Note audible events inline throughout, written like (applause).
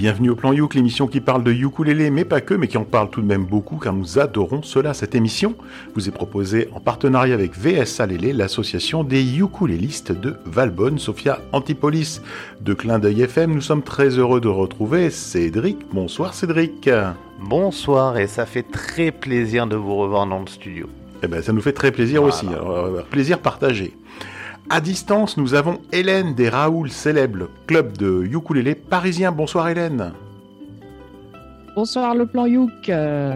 bienvenue au Plan Youk, l'émission qui parle de ukulélé, mais pas que, mais qui en parle tout de même beaucoup, car nous adorons cela. Cette émission vous est proposée en partenariat avec VSA Lélé, l'association des ukulélistes de Valbonne, Sophia Antipolis de Clin d'œil FM. Nous sommes très heureux de retrouver Cédric. Bonsoir Cédric. Bonsoir, et ça fait très plaisir de vous revoir dans le studio. Eh ben, ça nous fait très plaisir aussi. Alors, plaisir partagé. À distance, nous avons Hélène des Raoul célèbre club de ukulélé parisien. Bonsoir Hélène. Bonsoir le plan Youk. De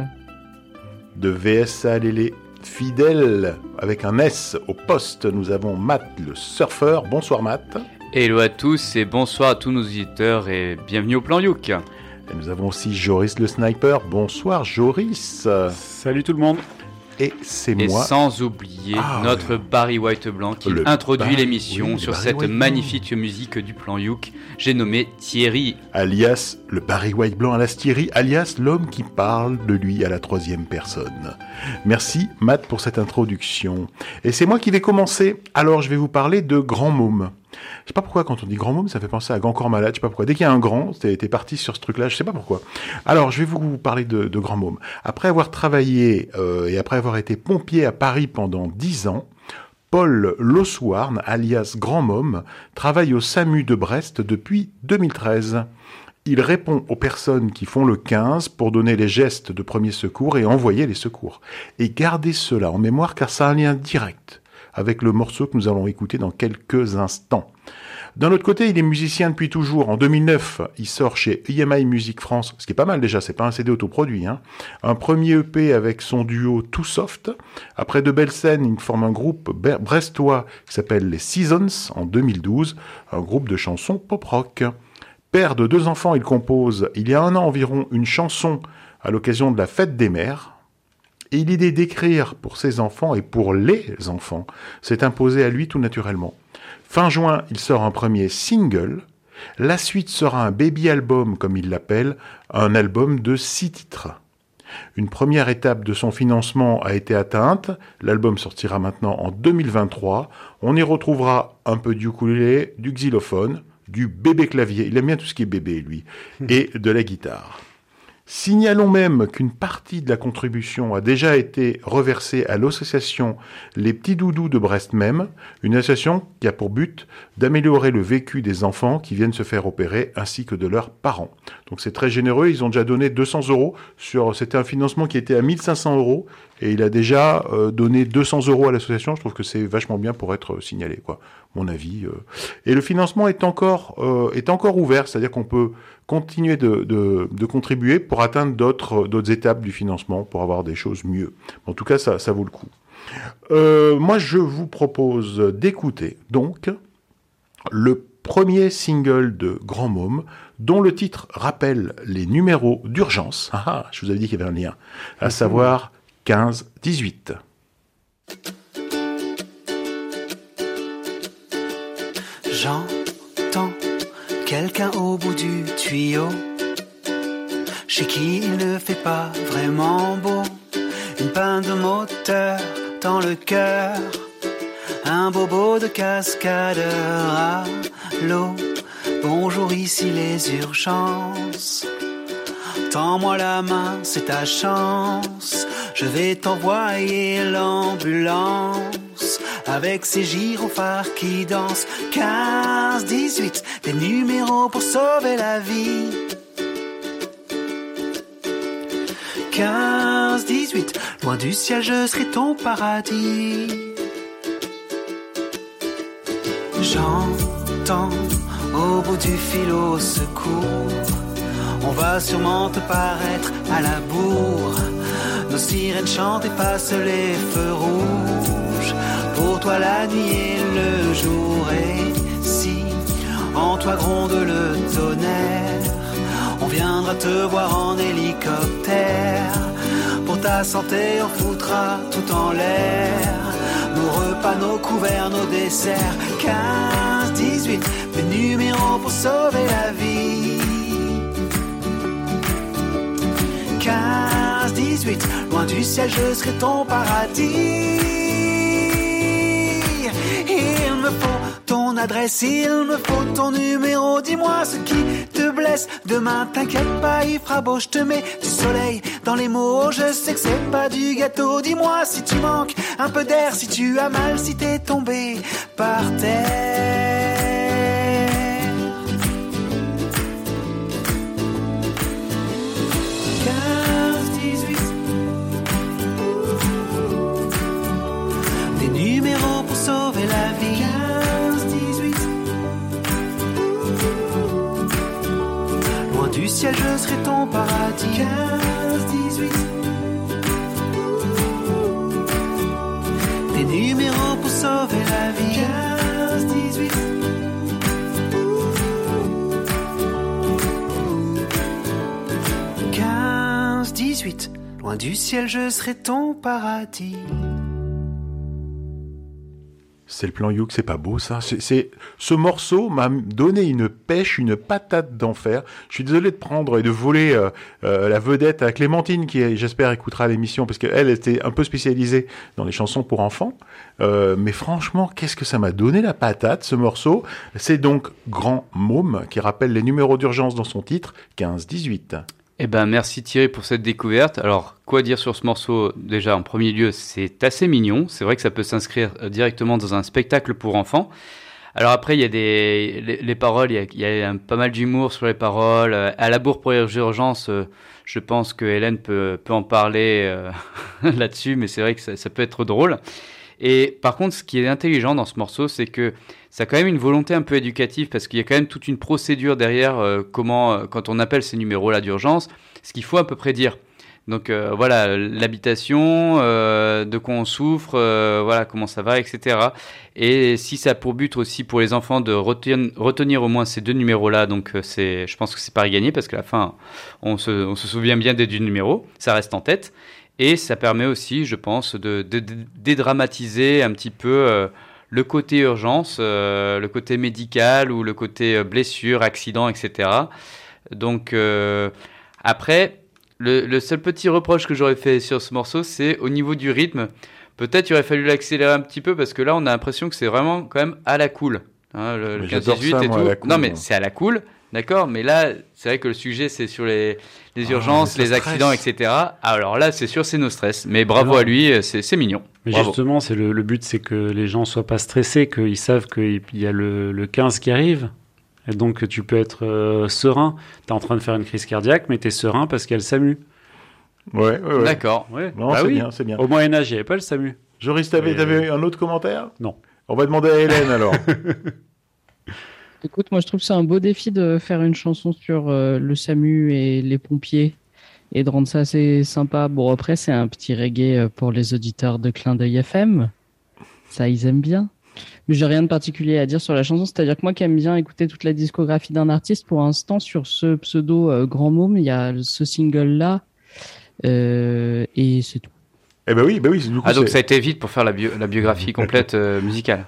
VSA Lélé fidèle avec un S au poste, nous avons Matt le surfeur. Bonsoir Matt. Hello à tous et bonsoir à tous nos auditeurs et bienvenue au plan Youk. Et nous avons aussi Joris le sniper. Bonsoir Joris. Salut tout le monde. Et c'est Et moi. sans oublier Ah, notre Barry White Blanc qui Le introduit l'émission oui, sur cette White Blanc. magnifique musique du plan Youk. J'ai nommé Thierry. alias le Barry White Blanc à la Thierry, alias l'homme qui parle de lui à la troisième personne. Merci Matt pour cette introduction. Et c'est moi qui vais commencer. Alors je vais vous parler de Grand Môme. Je sais pas pourquoi quand on dit Grand Môme, ça fait penser à Grand Corps Malade. Je sais pas pourquoi. Dès qu'il y a un grand, t'es t'es parti sur ce truc-là. Je sais pas pourquoi. Alors je vais vous parler de, Grand Môme. Après avoir travaillé euh, et après avoir été pompier à Paris pendant dix ans, Paul Lossoirne, alias Grand Môme, travaille au SAMU de Brest depuis 2013. Il répond aux personnes qui font le 15 pour donner les gestes de premier secours et envoyer les secours. Et gardez cela en mémoire car ça a un lien direct avec le morceau que nous allons écouter dans quelques instants. D'un autre côté, il est musicien depuis toujours. En 2009, il sort chez EMI Music France, ce qui est pas mal déjà, c'est pas un CD autoproduit. Hein. Un premier EP avec son duo Too Soft. Après de belles scènes, il forme un groupe brestois qui s'appelle les Seasons en 2012, un groupe de chansons pop-rock. Père de deux enfants, il compose il y a un an environ une chanson à l'occasion de la fête des mères. Et l'idée d'écrire pour ses enfants et pour les enfants s'est imposée à lui tout naturellement. Fin juin, il sort un premier single. La suite sera un baby album, comme il l'appelle, un album de six titres. Une première étape de son financement a été atteinte. L'album sortira maintenant en 2023. On y retrouvera un peu du ukulélé, du xylophone, du bébé clavier. Il aime bien tout ce qui est bébé, lui. (laughs) Et de la guitare. Signalons même qu'une partie de la contribution a déjà été reversée à l'association Les Petits Doudous de Brest même, une association qui a pour but d'améliorer le vécu des enfants qui viennent se faire opérer ainsi que de leurs parents. Donc c'est très généreux, ils ont déjà donné 200 euros sur, c'était un financement qui était à 1500 euros et il a déjà euh, donné 200 euros à l'association. Je trouve que c'est vachement bien pour être signalé, quoi. Mon avis. euh. Et le financement est encore euh, est encore ouvert, c'est-à-dire qu'on peut continuer de, de, de contribuer pour atteindre d'autres d'autres étapes du financement, pour avoir des choses mieux. En tout cas, ça, ça vaut le coup. Euh, moi, je vous propose d'écouter donc le premier single de Grand Môme, dont le titre rappelle les numéros d'urgence. Ah, ah, je vous avais dit qu'il y avait un lien, à savoir 15-18. J'entends quelqu'un au bout du tuyau. Chez qui il ne fait pas vraiment beau. Une panne de moteur dans le cœur. Un bobo de cascadeur à l'eau. Bonjour, ici les urgences. Tends-moi la main, c'est ta chance. Je vais t'envoyer l'ambulance avec ses gyrophares qui dansent. 15, 18, des numéros pour sauver la vie. 15, 18, loin du ciel, je serai ton paradis. J'entends au bout du fil au secours. On va sûrement te paraître à la bourre. Nos sirènes chantent et passent les feux rouges. Pour toi la nuit et le jour. Et si en toi gronde le tonnerre, on viendra te voir en hélicoptère. Pour ta santé, on foutra tout en l'air. Nos repas, nos couverts, nos desserts. 15, 18, des numéros pour sauver la vie. 15, 18, loin du ciel, je serai ton paradis. Il me faut ton adresse, il me faut ton numéro. Dis-moi ce qui te blesse. Demain, t'inquiète pas, il fera beau. Je te mets du soleil dans les mots. Je sais que c'est pas du gâteau. Dis-moi si tu manques un peu d'air, si tu as mal, si t'es tombé par terre. Ciel, je serai ton paradis. 15, 18. Des numéros pour sauver la vie. 15, 18. Quinze, dix-huit, loin du ciel, je serai ton paradis. C'est le plan Youk, c'est pas beau ça. C'est, ce morceau m'a donné une pêche, une patate d'enfer. Je suis désolé de prendre et de voler euh, euh, la vedette à Clémentine qui, j'espère, écoutera l'émission parce qu'elle était un peu spécialisée dans les chansons pour enfants. Euh, mais franchement, qu'est-ce que ça m'a donné la patate ce morceau? C'est donc Grand Môme qui rappelle les numéros d'urgence dans son titre 15-18. Eh ben, merci Thierry pour cette découverte. Alors, quoi dire sur ce morceau Déjà, en premier lieu, c'est assez mignon. C'est vrai que ça peut s'inscrire euh, directement dans un spectacle pour enfants. Alors après, il y a des les, les paroles, il y a, pas mal d'humour sur les paroles. Euh, À la bourre pour les urgences, euh, je pense que Hélène peut, peut en parler (laughs) là-dessus, mais c'est vrai que ça peut être drôle. Et par contre, ce qui est intelligent dans ce morceau, c'est que ça a quand même une volonté un peu éducative parce qu'il y a quand même toute une procédure derrière euh, comment, euh, quand on appelle ces numéros-là d'urgence, ce qu'il faut à peu près dire. Donc euh, voilà, l'habitation, de quoi on souffre, voilà comment ça va, etc. Et si ça a pour but aussi pour les enfants de retenir, au moins ces deux numéros-là, donc c'est, je pense que c'est pas gagné parce qu'à la fin, on se souvient bien des deux numéros, ça reste en tête. Et ça permet aussi, je pense, de, de- de dédramatiser un petit peu euh, le côté urgence, euh, le côté médical ou le côté euh, blessure, accident, etc. Donc après, le, le seul petit reproche que j'aurais fait sur ce morceau, c'est au niveau du rythme. Peut-être il aurait fallu l'accélérer un petit peu parce que là, on a l'impression que c'est vraiment quand même à la cool. Hein, le, le Mais j'adore 15-18 ça, et moi, tout. cool, non, mais c'est à la cool, d'accord. Mais là, c'est vrai que le sujet, c'est sur les, les Ah, urgences, les accidents, etc. Alors là, c'est sûr, c'est nos stress. Mais bravo à lui, c'est c'est mignon. Mais Bravo. justement, c'est le, le but, c'est que les gens soient pas stressés, qu'ils savent qu'il y a le, le 15 qui arrive. Et donc, tu peux être euh, serein. Tu es en train de faire une crise cardiaque, mais tu es serein parce qu'il y a le SAMU. Ouais, ouais, ouais. D'accord. Ouais. Non, Bah c'est oui. bien, c'est bien. Au Moyen-Âge, il n'y avait pas le SAMU. Joris, t'avais, t'avais un autre commentaire Non. On va demander à Hélène alors. (laughs) Écoute, moi je trouve que c'est un beau défi de faire une chanson sur euh, le SAMU et les pompiers et de rendre ça assez sympa. Bon, après, c'est un petit reggae euh, pour les auditeurs de Clin d'œil FM. Ça, ils aiment bien. Mais j'ai rien de particulier à dire sur la chanson. C'est-à-dire que moi qui aime bien écouter toute la discographie d'un artiste, pour l'instant, sur ce pseudo euh, Grand Môme, il y a ce single-là. Euh, et c'est tout. eh ben oui, ben oui, du coup, Ah, donc c'est- ça a été vite pour faire la, bio- la biographie (laughs) complète euh, musicale.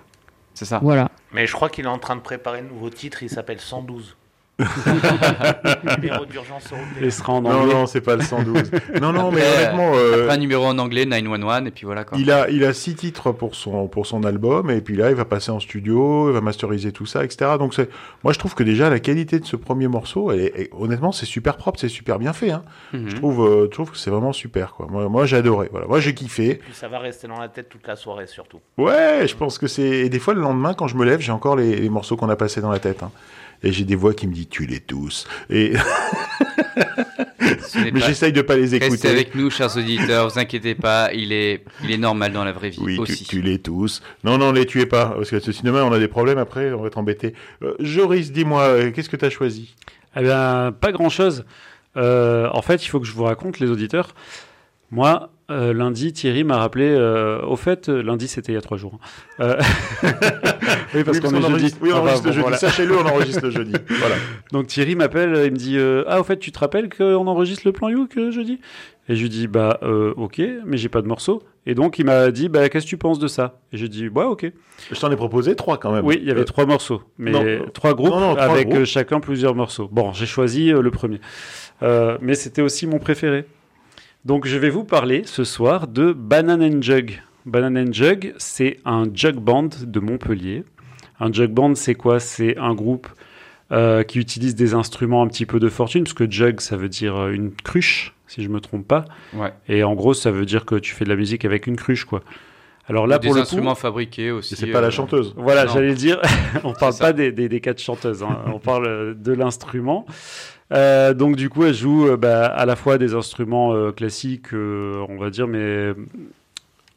C'est ça? Voilà. Mais je crois qu'il est en train de préparer un nouveau titre, il s'appelle 112. (laughs) Numéro d'urgence Et européen. sera en Non, anglais. non, c'est pas le 112. non, non, mais (laughs) Après, honnêtement, euh, Après un numéro en anglais, 911, et puis voilà quoi. il a, il a six titres pour son, pour son album, et puis là, il va passer en studio, il va masteriser tout ça, etc. Donc, c'est, moi, je trouve que déjà, la qualité de ce premier morceau, elle est- elle- honnêtement, c'est super propre, c'est super bien fait, hein. Mhm. Je trouve, euh, je trouve que c'est vraiment super, quoi. Moi, moi j'ai adoré. Voilà. Moi, j'ai kiffé. Puis ça va rester dans la tête toute la soirée surtout. Ouais, je pense que c'est. Et des fois, le lendemain, quand je me lève, j'ai encore les, les morceaux qu'on a passés dans la tête. hein. Et j'ai des voix qui me disent tu les tous. Et (laughs) mais j'essaye de pas les Restez écouter. avec nous, chers auditeurs, vous inquiétez pas, il est, il est normal dans la vraie vie Oui, tu, aussi. tu les tous. Non, non, les tuez pas, parce que si demain on a des problèmes après, on va être embêté. Euh, Joris, dis-moi, euh, qu'est-ce que tu as choisi? Eh bien, pas grand-chose. Euh, en fait, il faut que je vous raconte, les auditeurs. Moi, euh, lundi, Thierry m'a rappelé. euh, au fait, euh, lundi, c'était il y a trois jours. hein. (laughs) Oui, parce Oui, qu'on enregistre, oui, on enregistre le jeudi. voilà. Sachez-le, on enregistre le jeudi. (laughs) Voilà. Donc Thierry m'appelle, il me dit Ah, au fait, tu te rappelles qu'on enregistre le plan Youk jeudi? Et je lui dis Bah, ok, mais j'ai pas de morceau. Et donc il m'a dit Bah, qu'est-ce que tu penses de ça? Et j'ai dit Bah, ok. Je t'en ai proposé trois quand même. Oui, il y avait trois morceaux, mais non, trois groupes non, non, trois avec groupes. chacun plusieurs morceaux. Bon, j'ai choisi le premier. Mais c'était aussi mon préféré. Donc je vais vous parler ce soir de Banana and Jug. Banana and Jug, c'est un jug band de Montpellier. Un jug band, c'est quoi? C'est un groupe euh, qui utilise des instruments un petit peu de fortune, parce que jug, ça veut dire euh, une cruche, si je me trompe pas. Ouais. Et en gros, ça veut dire que tu fais de la musique avec une cruche, quoi. Alors là, des pour le instruments coup, fabriqués aussi. Et c'est pas la euh, chanteuse. voilà, j'allais dire, (laughs) on parle pas des, des, des quatre chanteuses, hein. on parle de l'instrument. Euh, donc du coup, elle joue euh, bah, à la fois des instruments euh, classiques, on va dire, mais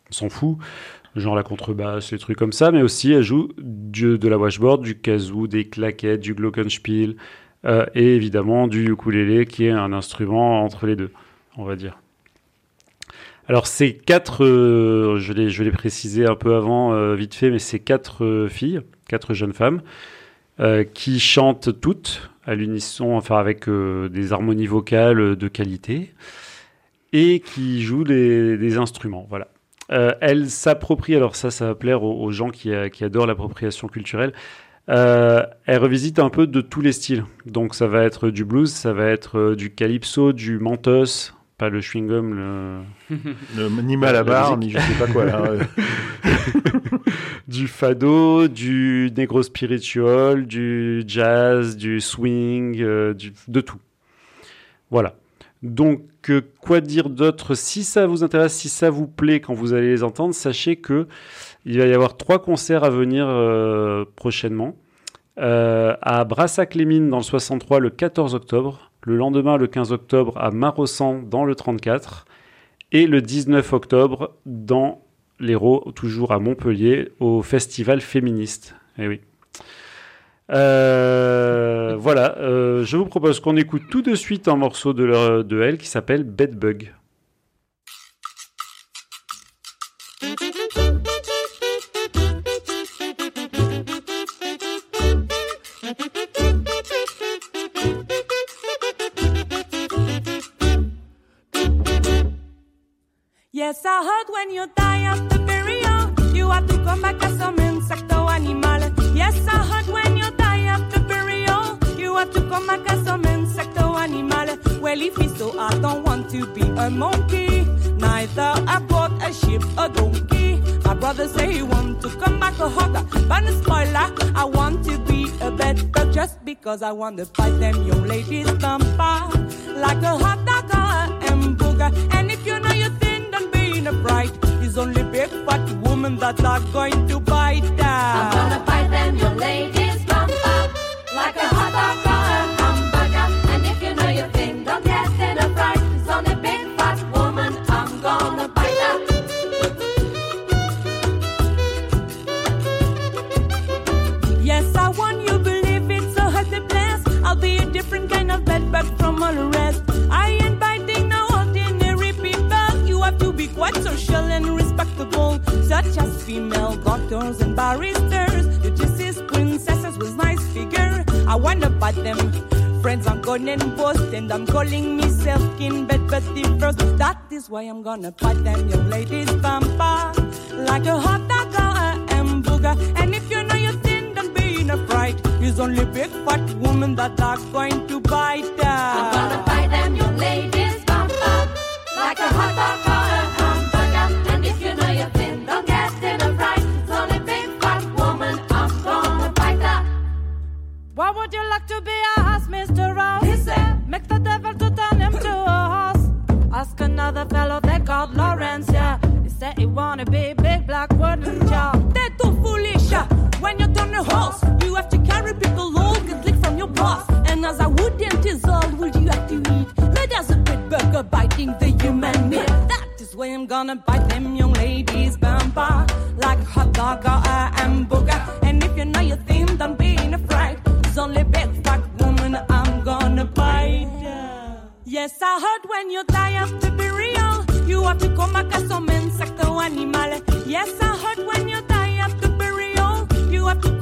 on s'en fout, genre la contrebasse, les trucs comme ça, mais aussi elle joue de la washboard, du kazoo, des claquettes, du glockenspiel, et évidemment du ukulélé, qui est un instrument entre les deux, on va dire. Alors ces quatre, je l'ai je l'ai précisé un peu avant, vite fait, mais c'est quatre filles, quatre jeunes femmes, qui chantent toutes à l'unisson, enfin avec euh, des harmonies vocales de qualité, et qui jouent des, instruments. Voilà. Euh, elles s'approprient, alors ça, ça va plaire aux, gens qui, euh, qui adorent l'appropriation culturelle. Euh, elles revisitent un peu de tous les styles. Donc ça va être du blues, ça va être du calypso, du mentos, pas le chewing-gum, le, (laughs) Euh, ni mal à La barre, musique. ni je sais pas quoi. là. (laughs) (laughs) du fado, du negro spiritual, du jazz, du swing, euh, du- de tout. Voilà. Donc, euh, quoi dire d'autre? Si ça vous intéresse, si ça vous plaît quand vous allez les entendre, sachez que il va y avoir trois concerts à venir euh, prochainement. Euh, à Brassac-les-Mines dans le 63 le 14 octobre, le lendemain le 15 octobre à Marossan dans le 34 et le 19 octobre dans l'Hérault, toujours à Montpellier, au festival féministe. Eh oui. Euh, (laughs) voilà, euh, je vous propose qu'on écoute tout de suite un morceau de, leur- de elle qui s'appelle Bedbug. Yes, I heard when you die after burial, you have to come back as some insect or animal. Yes, I heard when you die after burial, you have to come back as some insect or animal. Well, if it's so, I don't want to be a monkey, neither a goat, a sheep, a donkey. My brother say he want to come back a hugger, but a spoiler, I want to be a bug just because I want to bite them young ladies' bumper like a hot dog or a hamburger. And only big fat women that are going to bite down. I'm gonna bite them young ladies bumper like a hot dog female doctors and barristers, duchesses, princesses with nice figure. I wanna bite them. Friends, I'm going and boast, and I'm calling myself king bed, but the first. That is why I'm gonna bite them young ladies' bumper like a hot dog or a hamburger. And if you know you're thin, don't be in a fright. It's only big fat women that are going to bite I'm a horse, you have to carry people all get lick from your boss. And as a wooden teasel, will you have to eat? But there's a big burger biting the human meat. That is why I'm gonna bite them young ladies' bumper like hot dog or a hamburger. And if you know you're thin, don't be in a fright. It's only big fat woman I'm gonna bite. Yes, I heard when you die have after burial, you have to come back as some insect or animal. Yes, I heard when you die after burial, you have to as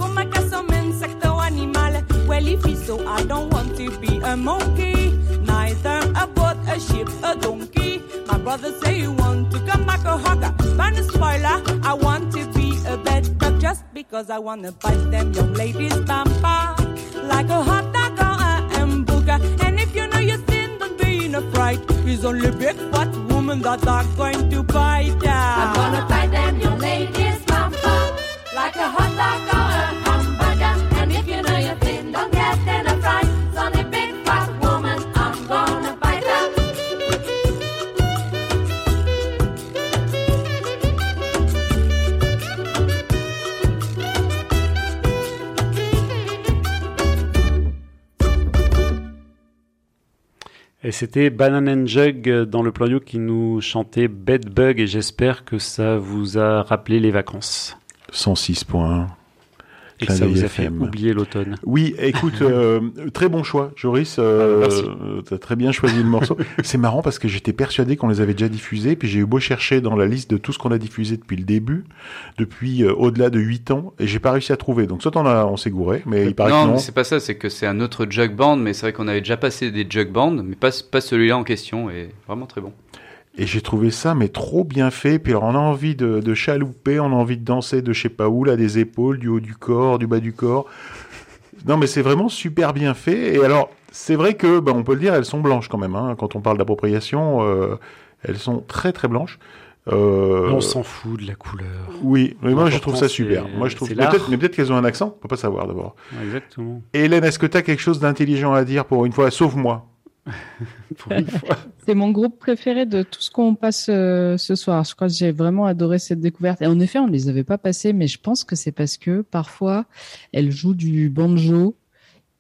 well, if it's so, I don't want to be a monkey. Neither a boat, a sheep, a donkey. My brother say you want to come back oh, a hugger. Find a spoiler, I want to be a bed dog just because I wanna bite them young ladies' bumper like a hot dog or a hamburger. And if you know you sin, don't be in a fright. It's only big fat woman that are going to bite ya. I'm gonna bite them young ladies' bumper like a hot dog Et c'était Banana and Jug euh, dans le plan qui nous chantait Bed Bug et j'espère que ça vous a rappelé les vacances 106 points. Et ça vous a fait oublier l'automne. Oui, écoute, (laughs) euh, très bon choix, Joris. Euh, Ah, merci. euh, T'as très bien choisi le morceau. (laughs) C'est marrant parce que j'étais persuadé qu'on les avait déjà diffusés, puis j'ai eu beau chercher dans la liste de tout ce qu'on a diffusé depuis le début, depuis euh, au-delà de 8 ans, et j'ai pas réussi à trouver. Donc soit on, a, on s'est gouré, mais il paraît non, que non. mais c'est pas ça, c'est que c'est un autre jug band, mais c'est vrai qu'on avait déjà passé des jug bands, mais pas, pas celui-là en question, et vraiment très bon. Et j'ai trouvé ça, mais trop bien fait. Puis alors, on a envie de, de chalouper, on a envie de danser de je sais pas où, là, des épaules, du haut du corps, du bas du corps. Non, mais c'est vraiment super bien fait. Et alors, c'est vrai que, ben, on peut le dire, elles sont blanches quand même. Hein. Quand on parle d'appropriation, euh, elles sont très très blanches. Euh, On s'en fout de la couleur. oui, mais moi je trouve ça super. Moi je trouve peut-être, mais peut-être qu'elles ont un accent, on peut pas savoir d'abord. Exactement. Hélène, est-ce que tu as quelque chose d'intelligent à dire pour une fois? Sauve-moi. (laughs) Pour une (laughs) fois. C'est mon groupe préféré de tout ce qu'on passe euh, ce soir. Je crois que j'ai vraiment adoré cette découverte. Et en effet, on ne les avait pas passées, mais je pense que c'est parce que parfois, elles jouent du banjo.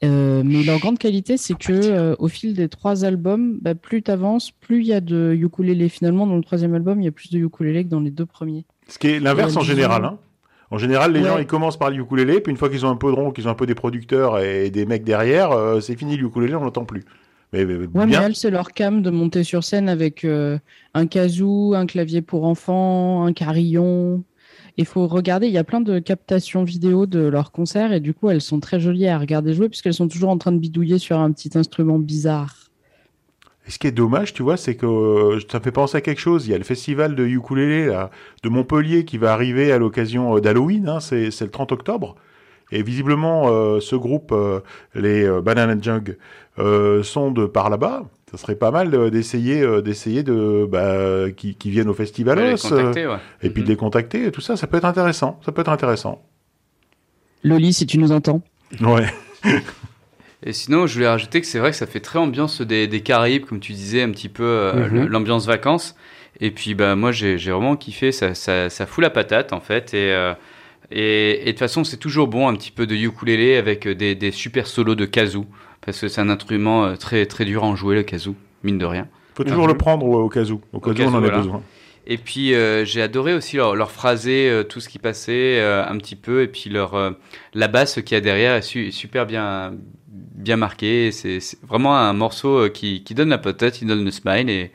Euh, mais leur grande qualité, c'est que euh, au fil des trois albums, bah, plus tu avances, plus il y a de ukulélé. Finalement, dans le troisième album, il y a plus de ukulélé que dans les deux premiers. Ce qui est l'inverse en général. Hein. En général, les Ouais. gens ils commencent par le ukulélé, puis une fois qu'ils ont un peu de rond, qu'ils ont un peu des producteurs et des mecs derrière, euh, c'est fini le ukulélé, on l'entend plus. Mais, mais Ouais, mais bien. elles, c'est leur cam de monter sur scène avec euh, un kazoo, un clavier pour enfants, un carillon. Il faut regarder, il y a plein de captations vidéo de leurs concerts et du coup, elles sont très jolies à regarder jouer puisqu'elles sont toujours en train de bidouiller sur un petit instrument bizarre. Et ce qui est dommage, tu vois, c'est que euh, ça me fait penser à quelque chose. Il y a le festival de ukulélé là, de Montpellier qui va arriver à l'occasion euh, d'Halloween, hein, c'est c'est le 30 octobre. Et visiblement, euh, ce groupe, euh, les euh, Banana Jug, euh, sont de par là-bas. Ça serait pas mal d'essayer, euh, d'essayer de, bah, qui, qui viennent au festival. Ouais, ouais. et puis de Mhm. les contacter et tout ça, ça peut être intéressant. Ça peut être intéressant. Loli, si tu nous entends. Ouais. (laughs) Et sinon, je voulais rajouter que c'est vrai que ça fait très ambiance des, des Caraïbes, comme tu disais, un petit peu euh, Mhm. l'ambiance vacances. Et puis, bah, moi, j'ai j'ai vraiment kiffé. Ça, ça, ça fout la patate, en fait. Et, euh, et, et de toute façon, c'est toujours bon, un petit peu de ukulélé avec des, des super solos de kazoo. Parce que c'est un instrument euh, très, très dur à en jouer, le kazoo, mine de rien. Faut toujours Mhm. le prendre au, où. Au cas où cas on en a voilà. besoin. Et puis euh, j'ai adoré aussi leur, leur phrasé, euh, tout ce qui passait euh, un petit peu, et puis leur euh, la basse qui y a derrière est su- super bien bien marquée. C'est vraiment un morceau euh, qui, qui donne la patate, qui donne le smile, et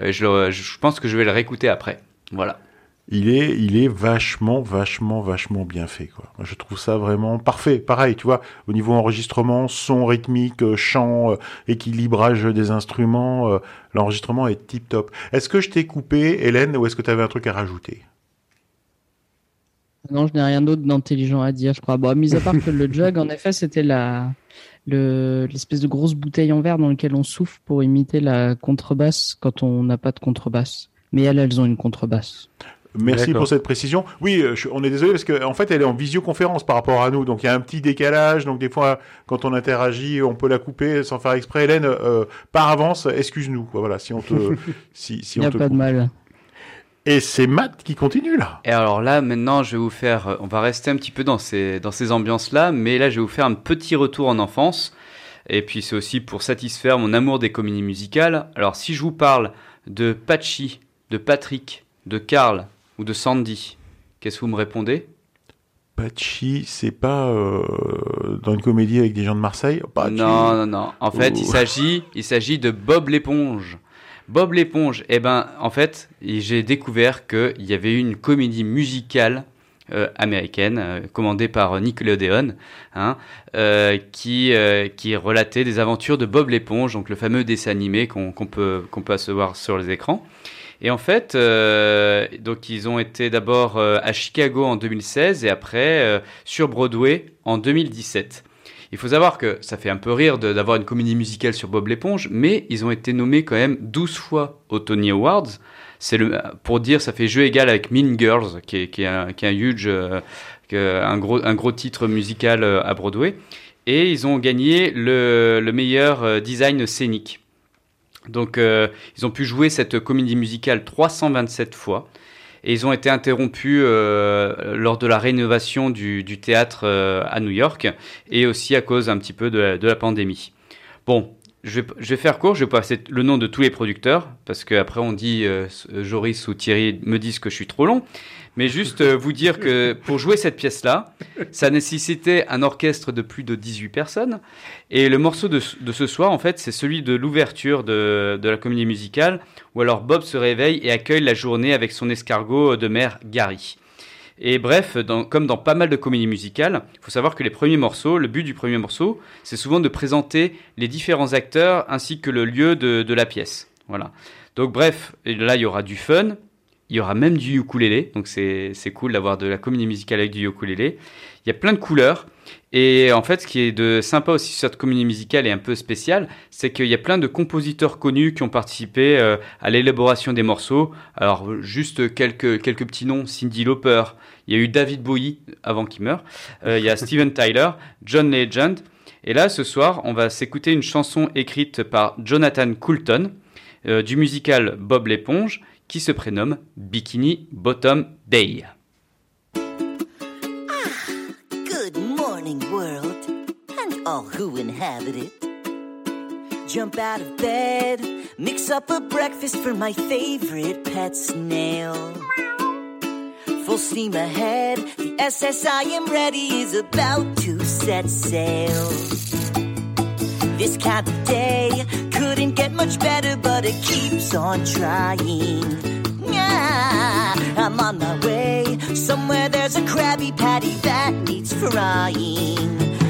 euh, je pense que je vais le réécouter après. Voilà. Il est, il est vachement, vachement, vachement bien fait, quoi. Je trouve ça vraiment parfait. Pareil, tu vois, au niveau enregistrement, son rythmique, euh, chant, euh, équilibrage des instruments, euh, l'enregistrement est tip top. Est-ce que je t'ai coupé, Hélène, ou est-ce que tu avais un truc à rajouter? Non, je n'ai rien d'autre d'intelligent à dire, je crois. Bon, mis à part que le (laughs) jug, en effet, c'était la le- l'espèce de grosse bouteille en verre dans laquelle on souffle pour imiter la contrebasse quand on n'a pas de contrebasse. Mais elles, elles ont une contrebasse. Merci pour cette précision. Oui, euh, je- on est désolé parce qu'en en fait, elle est en visioconférence par rapport à nous, donc il y a un petit décalage. Donc des fois, quand on interagit, on peut la couper sans faire exprès. Hélène, euh, par avance, excuse-nous. Voilà, si on te, (laughs) si, si Il n'y a te pas de mal. Et c'est Matt qui continue là. Et alors là, maintenant, je vais vous faire. euh, On va rester un petit peu dans ces, dans ces ambiances-là, mais là, je vais vous faire un petit retour en enfance. Et puis, c'est aussi pour satisfaire mon amour des comédies musicales. Alors, si je vous parle de Patchy, de Patrick, de Karl ou de Sandy, qu'est-ce que vous me répondez? Pachi, c'est pas euh, dans une comédie avec des gens de Marseille? Pachi. Non, non, non. En fait, il s'agit, il s'agit de Bob l'éponge. Bob l'éponge. Eh ben, en fait, j'ai découvert qu'il y avait eu une comédie musicale euh, américaine euh, commandée par Nickelodeon, hein, qui qui relatait des aventures de Bob l'éponge, donc le fameux dessin animé qu'on peut qu'on peut voir sur les écrans. Et en fait, euh, donc ils ont été d'abord euh, à Chicago en 2016 et après euh, sur Broadway en 2017. Il faut savoir que ça fait un peu rire d'avoir une comédie musicale sur Bob l'éponge, mais ils ont été nommés quand même 12 fois aux Tony Awards. C'est pour dire, ça fait jeu égal avec Mean Girls, qui est, un, huge, un gros, un gros titre musical à Broadway. Et ils ont gagné le, le meilleur design scénique. Donc, euh, ils ont pu jouer cette comédie musicale 327 fois. Et ils ont été interrompus euh, lors de la rénovation du, du théâtre euh, à New York et aussi à cause un petit peu de la, de la pandémie. Bon, je vais, je vais faire court, je vais passer le nom de tous les producteurs, parce qu'après on dit, euh, Joris ou Thierry me disent que je suis trop long. Mais juste euh, vous dire que pour jouer cette pièce-là, ça nécessitait un orchestre de plus de 18 personnes. Et le morceau de, ce soir, en fait, c'est celui de l'ouverture de, de la comédie musicale, où alors Bob se réveille et accueille la journée avec son escargot de mer Gary. Et bref, comme dans pas mal de comédies musicales, il faut savoir que les premiers morceaux, le but du premier morceau, c'est souvent de présenter les différents acteurs ainsi que le lieu de, de la pièce. Voilà. Donc bref, là il y aura du fun, il y aura même du ukulélé, donc c'est cool d'avoir de la comédie musicale avec du ukulélé. Il y a plein de couleurs. Et en fait, ce qui est de sympa aussi sur cette comédie musicale et un peu spéciale, c'est qu'il y a plein de compositeurs connus qui ont participé euh, à l'élaboration des morceaux. Alors, juste quelques, quelques petits noms. Cindy Lauper, il y a eu David Bowie avant qu'il meure, Euh, il y a (laughs) Steven Tyler, John Legend. Et là, ce soir, on va s'écouter une chanson écrite par Jonathan Coulton euh, du musical Bob l'éponge qui se prénomme Bikini Bottom Day. Good morning, world, and all who inhabit it? Jump out of bed, mix up a breakfast for my favorite pet snail. Full steam ahead, the SS I am ready is about to set sail. This kind day couldn't get much better, but it keeps on trying. Yeah, I'm on my way. Somewhere there's a Krabby Patty that needs frying.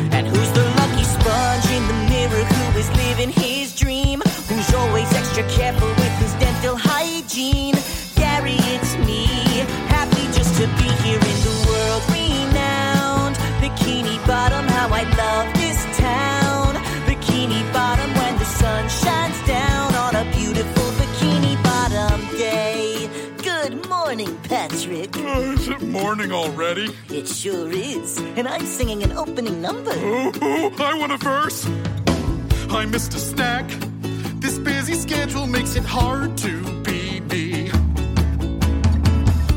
Morning already? It sure is. And I'm singing an opening number. Oh, oh, I want a verse. I missed a snack. This busy schedule makes it hard to be me.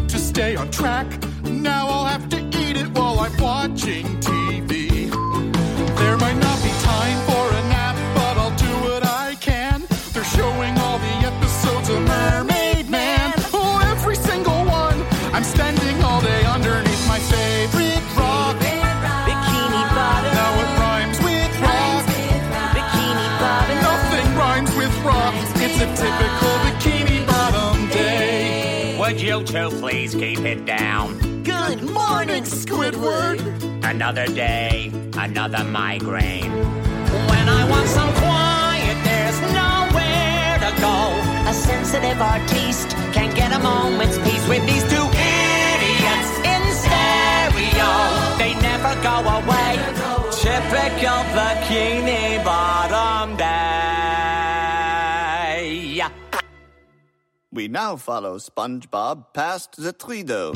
To stay on track, now I'll have to eat it while I'm watching TV. There might not be time for Two please keep it down? Good morning, Squidward. Another day, another migraine. When I want some quiet, there's nowhere to go. A sensitive artiste can't get a moment's peace With these two idiots in stereo, they never go away. Typical bikini bottom day. We now follow SpongeBob past the Trido.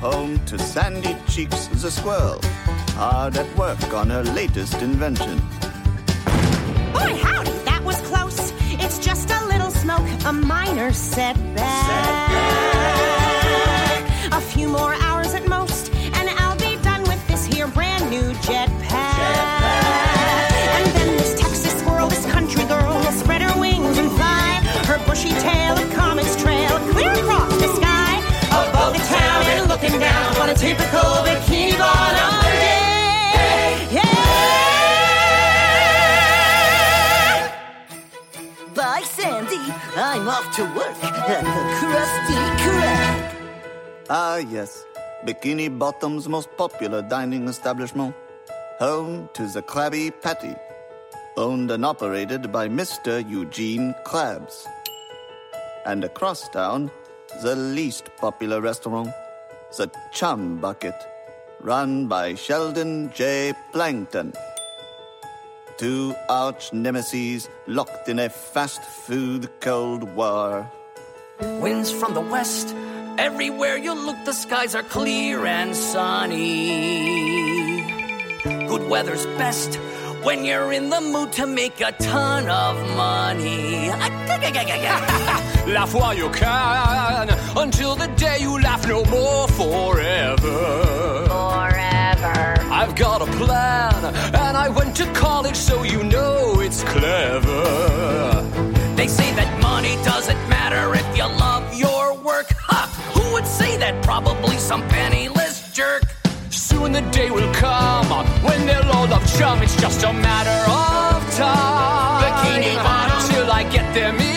Home to Sandy Cheeks the squirrel, hard at work on her latest invention. Boy, howdy, that was close. It's just a little smoke, a minor setback. A few more hours at most, and I'll be done with this here brand new jetpack. Off to work (laughs) at the Krusty Krab. Ah, yes, Bikini Bottom's most popular dining establishment. Home to the Krabby Patty. Owned and operated by Mr. Eugene Krabs. And across town, the least popular restaurant, the Chum Bucket, run by Sheldon J. Plankton. Two arch nemesis locked in a fast food cold war. Winds from the west. Everywhere you look, the skies are clear and sunny. Good weather's best when you're in the mood to make a ton of money. (laughs) laugh while you can until the day you laugh no more forever. Forever clever. I've got a plan, and I went to college, so you know it's clever. They say that money doesn't matter if you love your work. Ha! Who would say that? Probably some penniless jerk. Soon the day will come when they'll all love chum. It's just a matter of time. Bikini bottom. Till I get them in.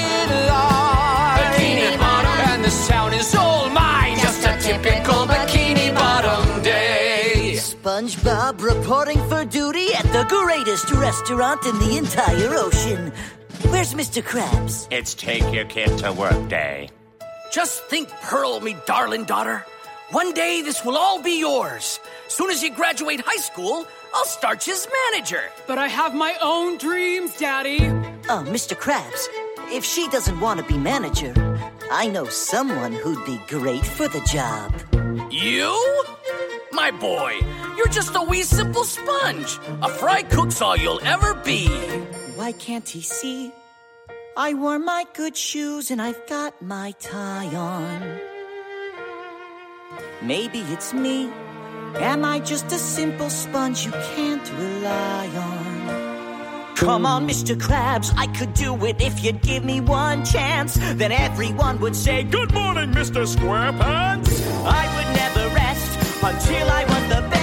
Reporting for duty at the greatest restaurant in the entire ocean. Where's Mr. Krabs? It's take your kid to work day. Just think, Pearl, me darling daughter. One day this will all be yours. Soon as you graduate high school, I'll start you as manager. But I have my own dreams, Daddy. Oh, Mr. Krabs, if she doesn't want to be manager, I know someone who'd be great for the job. You? My boy, you're just a wee simple sponge. A fry cook's all you'll ever be. Why can't he see? I wore my good shoes and I've got my tie on. Maybe it's me. Am I just a simple sponge you can't rely on? Come on, Mr. Krabs, I could do it if you'd give me one chance. Then everyone would say, Good morning, Mr. Squarepants. I would never rest until I won the best.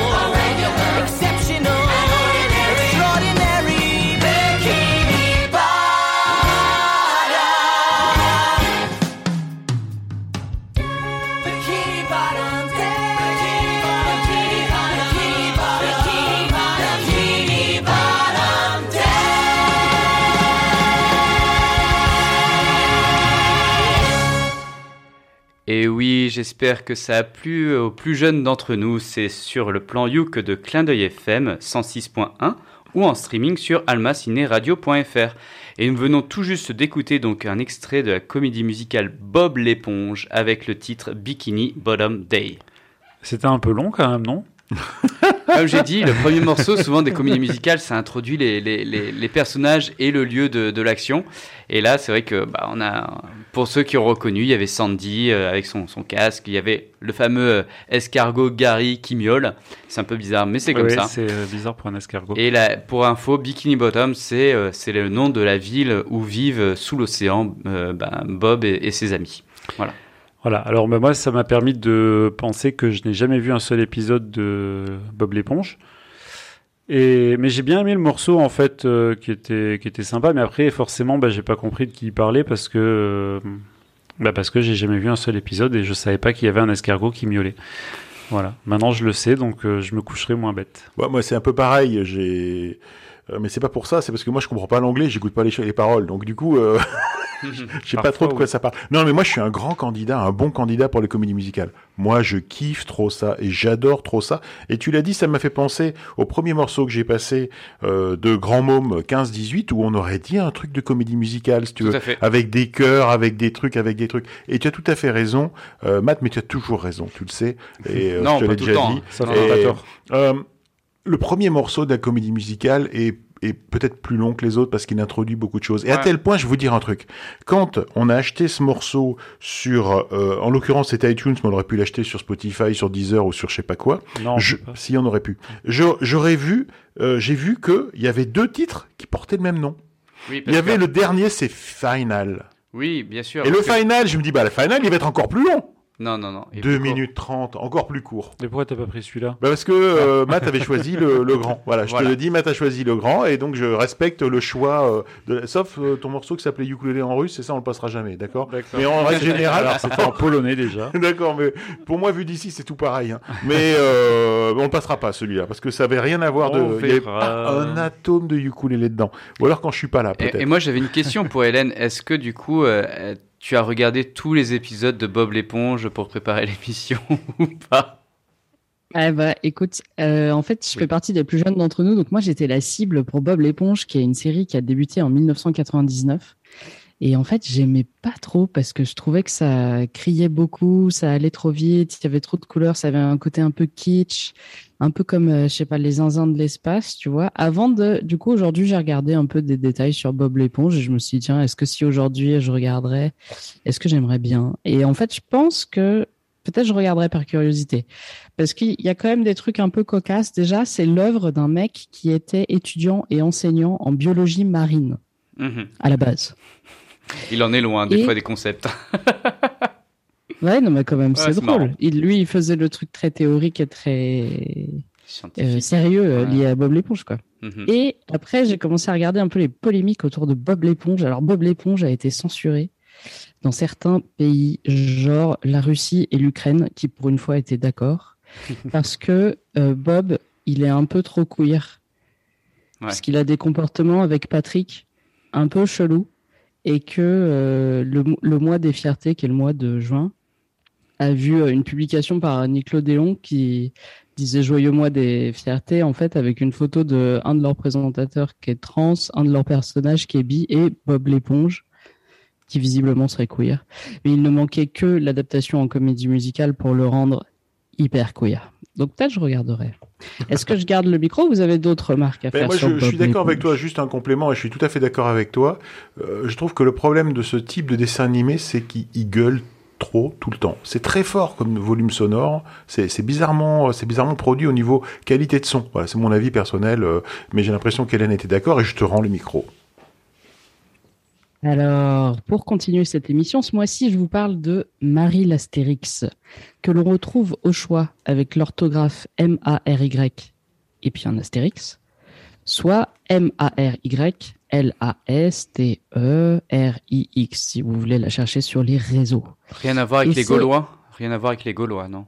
Et oui, j'espère que ça a plu aux plus jeunes d'entre nous. C'est sur le plan Youk de Clin d'œil FM 106.1 ou en streaming sur almacineradio.fr. Et nous venons tout juste d'écouter donc un extrait de la comédie musicale Bob l'éponge avec le titre Bikini Bottom Day. C'était un peu long quand même, non? (laughs) Comme j'ai dit, le premier morceau, souvent des comédies musicales, ça introduit les, les, les, les personnages et le lieu de, de l'action. Et là, c'est vrai que bah, on a, pour ceux qui ont reconnu, il y avait Sandy euh, avec son, son casque, il y avait le fameux euh, escargot Gary qui miaule. C'est un peu bizarre, mais c'est comme ça. C'est euh, bizarre pour un escargot. Et là, pour info, Bikini Bottom, c'est euh, le nom de la ville où vivent sous l'océan euh, ben, Bob et, et ses amis. Voilà. Voilà, alors bah, moi ça m'a permis de penser que je n'ai jamais vu un seul épisode de Bob l'éponge. Et, mais j'ai bien aimé le morceau en fait euh, qui, était, qui était sympa, mais après forcément bah, j'ai pas compris de qui il parlait parce que, euh, bah, parce que j'ai jamais vu un seul épisode et je savais pas qu'il y avait un escargot qui miaulait. Voilà, maintenant je le sais donc euh, je me coucherai moins bête. Ouais, moi, c'est un peu pareil. J'ai, mais c'est pas pour ça. C'est parce que moi, je comprends pas l'anglais. J'écoute pas les, les paroles. Donc, du coup, euh, (laughs) (laughs) je sais pas trop de quoi ça parle. Non, mais moi, je suis un grand candidat, un bon candidat pour les comédies musicales. Moi, je kiffe trop ça et j'adore trop ça. Et tu l'as dit, ça m'a fait penser au premier morceau que j'ai passé euh, de Grand Môme 15-18 où on aurait dit un truc de comédie musicale, si tu Tout veux, avec des chœurs, avec des trucs, avec des trucs. Et tu as tout à fait raison, euh, Matt, mais tu as toujours raison, tu le sais. Et euh, Non, je te pas l'ai tout déjà le temps, dit. hein. Ça, Et, le premier morceau de la comédie musicale est, est peut-être plus long que les autres parce qu'il introduit beaucoup de choses. Et à tel point, je vais vous dire un truc. Quand on a acheté ce morceau sur, euh, en l'occurrence c'était iTunes, mais on aurait pu l'acheter sur Spotify, sur Deezer ou sur je sais pas quoi. Non, je, pas. si on aurait pu. J'aurais vu, euh, j'ai vu que il y avait deux titres qui portaient le même nom. Oui, Il y avait que- le dernier, c'est Final. Oui, bien sûr. Et le que- Final, je me dis, bah le Final, il va être encore plus long. Non, non, non. Et 2 plus court. minutes 30, encore plus court. Mais pourquoi t'as pas pris celui-là? Bah parce que euh, Matt avait choisi le, le grand. (laughs) Voilà, je Voilà. te le dis, Matt a choisi le grand et donc je respecte le choix euh, de sauf euh, ton morceau qui s'appelait ukulélé en russe, c'est ça on le passera jamais, d'accord? Mais en règle générale, Alors, c'était en polonais déjà. (laughs) D'accord, mais pour moi vu d'ici c'est tout pareil. hein. Mais euh, on le passera pas celui-là parce que ça avait rien à voir de il y avait pas un atome de ukulélé dedans. Ou alors quand je suis pas là peut-être. Et, et moi, j'avais une question pour Hélène. Est-ce que du coup, euh, tu as regardé tous les épisodes de Bob l'éponge pour préparer (laughs) l'émission ou pas? Ah bah écoute, euh, en fait, je fais partie des plus jeunes d'entre nous, donc moi j'étais la cible pour Bob l'éponge, qui est une série qui a débuté en 1999 Et en fait, j'aimais pas trop parce que je trouvais que ça criait beaucoup, ça allait trop vite, il y avait trop de couleurs, ça avait un côté un peu kitsch, un peu comme, euh, je sais pas, les zinzins de l'espace, tu vois. Avant de, du coup, aujourd'hui, j'ai regardé un peu des détails sur Bob l'éponge et je me suis dit, tiens, est-ce que si aujourd'hui je regarderais, est-ce que j'aimerais bien? Et en fait, je pense que peut-être je regarderais par curiosité. Parce qu'il y a quand même des trucs un peu cocasses. Déjà, c'est l'œuvre d'un mec qui était étudiant et enseignant en biologie marine Mhm. à la base. Il en est loin, des Et- fois, des concepts. (laughs) Ouais, non, mais quand même, Ouais, c'est drôle. Il, lui, il faisait le truc très théorique et très euh, sérieux euh, lié à Bob l'éponge, quoi. Mhm. Et après, j'ai commencé à regarder un peu les polémiques autour de Bob l'éponge. Alors, Bob l'éponge a été censuré dans certains pays, genre la Russie et l'Ukraine, qui pour une fois étaient d'accord, (laughs) parce que euh, Bob, il est un peu trop queer, parce qu'il a des comportements avec Patrick un peu chelous, et que euh, le, mo- le mois des fiertés, qui est le mois de juin, a vu euh, une publication par Nickelodeon qui disait Joyeux mois des fiertés, en fait, avec une photo de un de leurs présentateurs qui est trans, un de leurs personnages qui est bi, et Bob l'éponge, qui visiblement serait queer. Mais il ne manquait que l'adaptation en comédie musicale pour le rendre hyper queer. Donc peut-être je regarderai. Est-ce que je garde le micro ou vous avez d'autres remarques à Ben, faire moi, sur je, je suis d'accord avec toi. Juste un complément, et je suis tout à fait d'accord avec toi. Euh, je trouve que le problème de ce type de dessin animé, c'est qu'il il gueule trop tout le temps. C'est très fort comme volume sonore. C'est c'est bizarrement, c'est bizarrement produit au niveau qualité de son. Voilà, c'est mon avis personnel, euh, mais j'ai l'impression qu'Hélène était d'accord et je te rends le micro. Alors, pour continuer cette émission, ce mois-ci, je vous parle de Marie l'Astérix, que l'on retrouve au choix avec l'orthographe M-A-R-Y et puis un Astérix, soit M-A-R-Y L-A-S-T-E-R-I-X, si vous voulez la chercher sur les réseaux. Rien à voir avec Et les Gaulois? Rien à voir avec les Gaulois, non?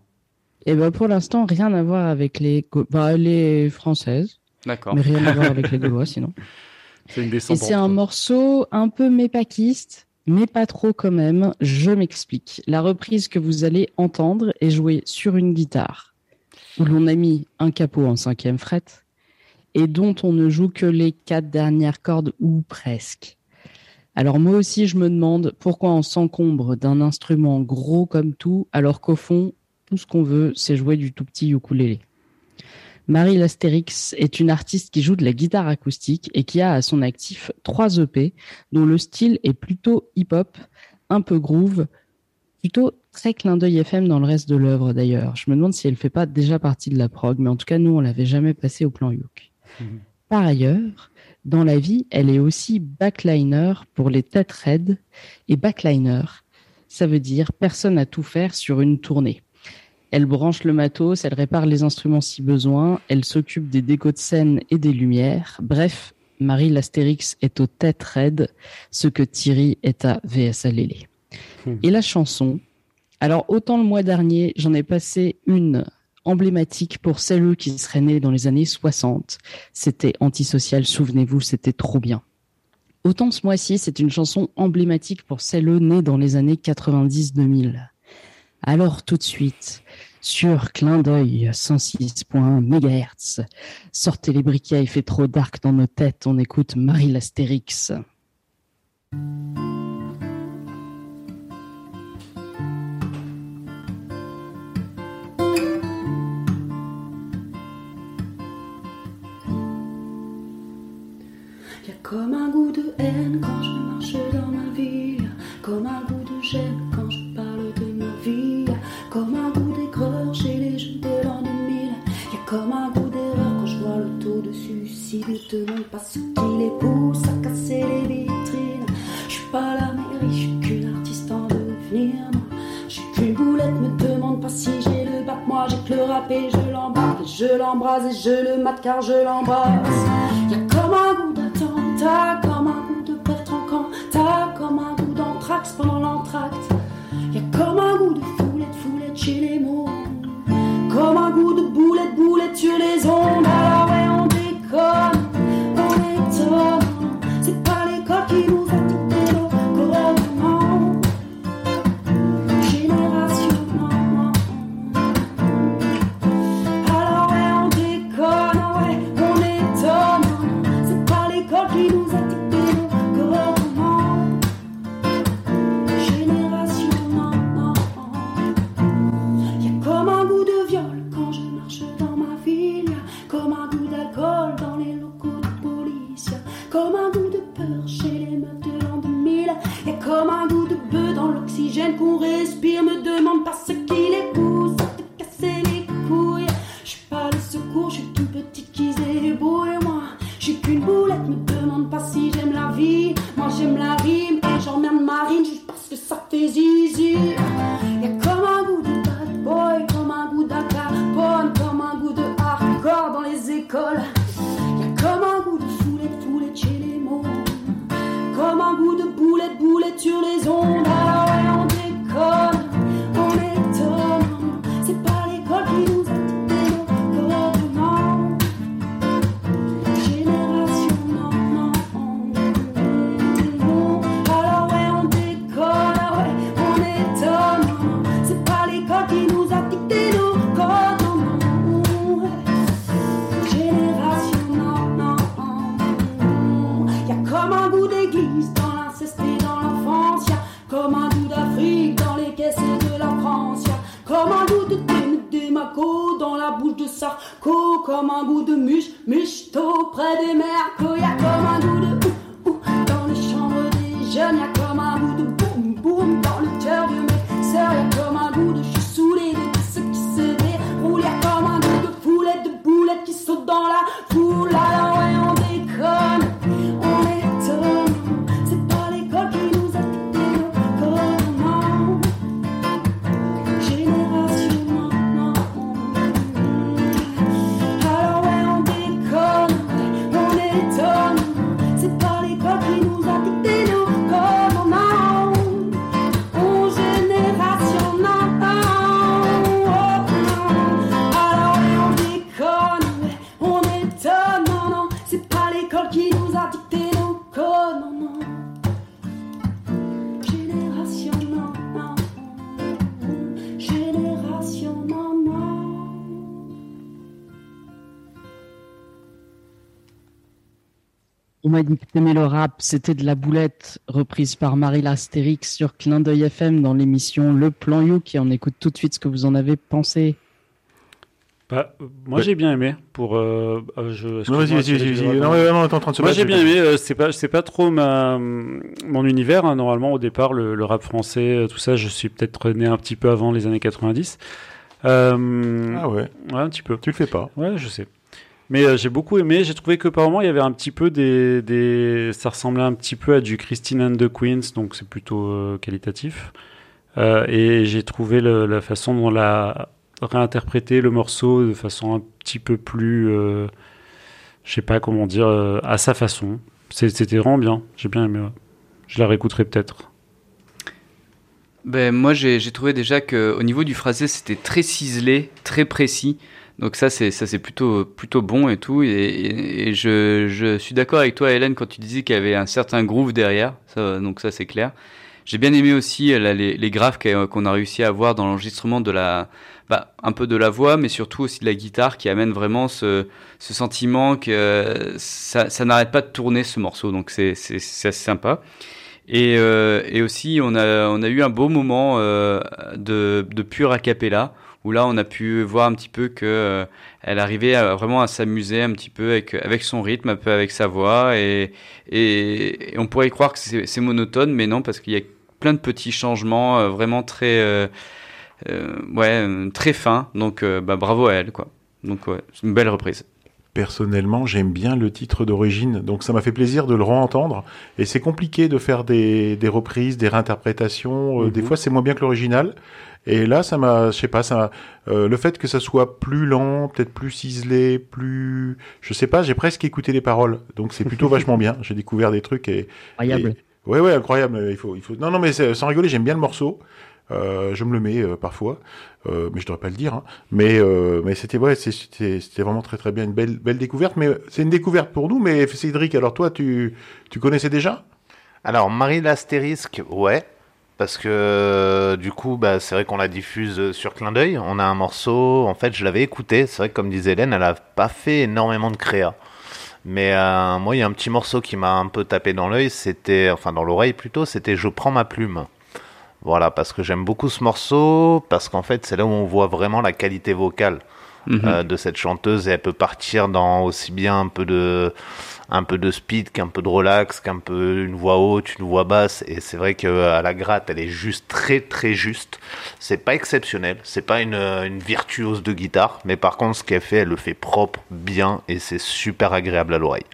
Et ben pour l'instant, rien à voir avec les, bah, les françaises, D'accord. mais rien à voir avec les (laughs) Gaulois sinon. C'est une Et c'est un morceau un peu mépakiste, mais pas trop quand même. Je m'explique. La reprise que vous allez entendre est jouée sur une guitare, où l'on a mis un capot en cinquième fret, et dont on ne joue que les quatre dernières cordes, ou presque. Alors moi aussi, je me demande pourquoi on s'encombre d'un instrument gros comme tout, alors qu'au fond, tout ce qu'on veut, c'est jouer du tout petit ukulélé. Marie Lastérix est une artiste qui joue de la guitare acoustique et qui a à son actif trois EP dont le style est plutôt hip-hop, un peu groove, plutôt très clin d'œil FM dans le reste de l'œuvre d'ailleurs. Je me demande si elle fait pas déjà partie de la prog, mais en tout cas nous on l'avait jamais passé au plan Youk. Par ailleurs, dans la vie, elle est aussi backliner pour les têtes raides et backliner, ça veut dire personne à tout faire sur une tournée. Elle branche le matos, elle répare les instruments si besoin, elle s'occupe des décos de scène et des lumières. Bref, Marie l'Astérix est aux têtes raides, ce que Thierry est à VSA Lélé. Et la chanson, alors autant le mois dernier, j'en ai passé une emblématique pour celles qui seraient nées dans les années 60. C'était antisocial, souvenez-vous, c'était trop bien. Autant ce mois-ci, c'est une chanson emblématique pour celles nées dans les années 90-2000. Alors tout de suite, sur Clin d'œil 106.1 MHz, sortez les briquets, il fait trop dark dans nos têtes, on écoute Marie l'Astérix. Comme un goût de haine quand je marche dans je le mate car je l'embrasse. Y a comme un goût d'attentat, comme un goût de Bertrand Cantat, comme un goût d'anthrax pendant l'entracte. Boulette sur T'aimais le rap, c'était de la boulette, reprise par Marie Lastérix sur Clin d'œil FM dans l'émission Le Plan You, et on écoute tout de suite ce que vous en avez pensé. Bah, euh, moi Ouais. j'ai bien aimé pour. euh, euh, je, vas-y, vas-y, vas-y, Non, non, t'es en train de se Moi j'ai bien aimé. euh, c'est pas, c'est pas trop ma, mon univers. hein. Normalement, au départ, le, le rap français, euh, tout ça, je suis peut-être né un petit peu avant les années 90. Euh, Ah ouais. Ouais, un petit peu. Tu le fais pas. Ouais, je sais. Mais euh, j'ai beaucoup aimé. J'ai trouvé que par moment, il y avait un petit peu des. Ça ressemblait un petit peu à du Christine and the Queens, donc c'est plutôt euh, qualitatif. Euh, et j'ai trouvé la façon dont la réinterpréter le morceau de façon un petit peu plus. je sais pas comment dire, à sa façon. C'était vraiment bien. J'ai bien aimé. Je la réécouterai peut-être. Ben, moi, j'ai trouvé déjà qu'au niveau du phrasé, c'était très ciselé, très précis. Donc ça, c'est ça, c'est plutôt plutôt bon et tout. Et, je, je suis d'accord avec toi, Hélène, quand tu disais qu'il y avait un certain groove derrière. Donc ça, c'est clair. J'ai bien aimé aussi les, les qu'a- qu'on a réussi à avoir dans l'enregistrement de la, bah, un peu de la voix, mais surtout aussi de la guitare qui amène vraiment ce, sentiment que ça, n'arrête pas de tourner ce morceau. Donc c'est c'est sympa. Et, euh, et aussi, on a, on a eu un beau moment euh, de, de pure a cappella, où là, on a pu voir un petit peu que euh, elle arrivait à- vraiment à s'amuser un petit peu avec, avec son rythme, un peu avec sa voix, et, et, et on pourrait croire que c'est monotone, mais non, parce qu'il y a plein de petits changements euh, vraiment très, euh, ouais, très fins. Donc, bah, bravo à elle, quoi. Donc, ouais, c'est une belle reprise. Personnellement, j'aime bien le titre d'origine, donc ça m'a fait plaisir de le re-entendre. Et c'est compliqué de faire des, des reprises, des réinterprétations. Euh, Mhm. Des fois, c'est moins bien que l'original. Et là, ça m'a, je sais pas, ça, euh, le fait que ça soit plus lent, peut-être plus ciselé, plus, je sais pas, j'ai presque écouté les paroles, donc c'est plutôt (laughs) vachement bien. J'ai découvert des trucs et, Incroyable. et- ouais, ouais, incroyable. Il faut, il faut. Non, non, mais c'est- sans rigoler, j'aime bien le morceau. Euh, je me le mets euh, parfois, euh, mais je devrais pas le dire. hein. Mais euh, mais c'était ouais, c'était vraiment très très bien, une belle belle découverte. Mais c'est une découverte pour nous. Mais Cédric, alors toi, tu tu connaissais déjà? Alors, Marie l'Astérisque, ouais. Parce que euh, du coup, bah, c'est vrai qu'on la diffuse euh, sur Clin d'œil. On a un morceau, en fait, je l'avais écouté. C'est vrai que, comme disait Hélène, elle a pas fait énormément de créa. Mais euh, moi, il y a un petit morceau qui m'a un peu tapé dans l'œil. C'était, enfin, dans l'oreille plutôt. C'était Je prends ma plume. Voilà, parce que j'aime beaucoup ce morceau. Parce qu'en fait, c'est là où on voit vraiment la qualité vocale. Mhm. euh, de cette chanteuse et elle peut partir dans aussi bien un peu de un peu de speed qu'un peu de relax qu'un peu une voix haute une voix basse. Et c'est vrai que à la gratte elle est juste très très juste. C'est pas exceptionnel. C'est pas une, une virtuose de guitare. Mais par contre ce qu'elle fait elle le fait propre bien. Et c'est super agréable à l'oreille.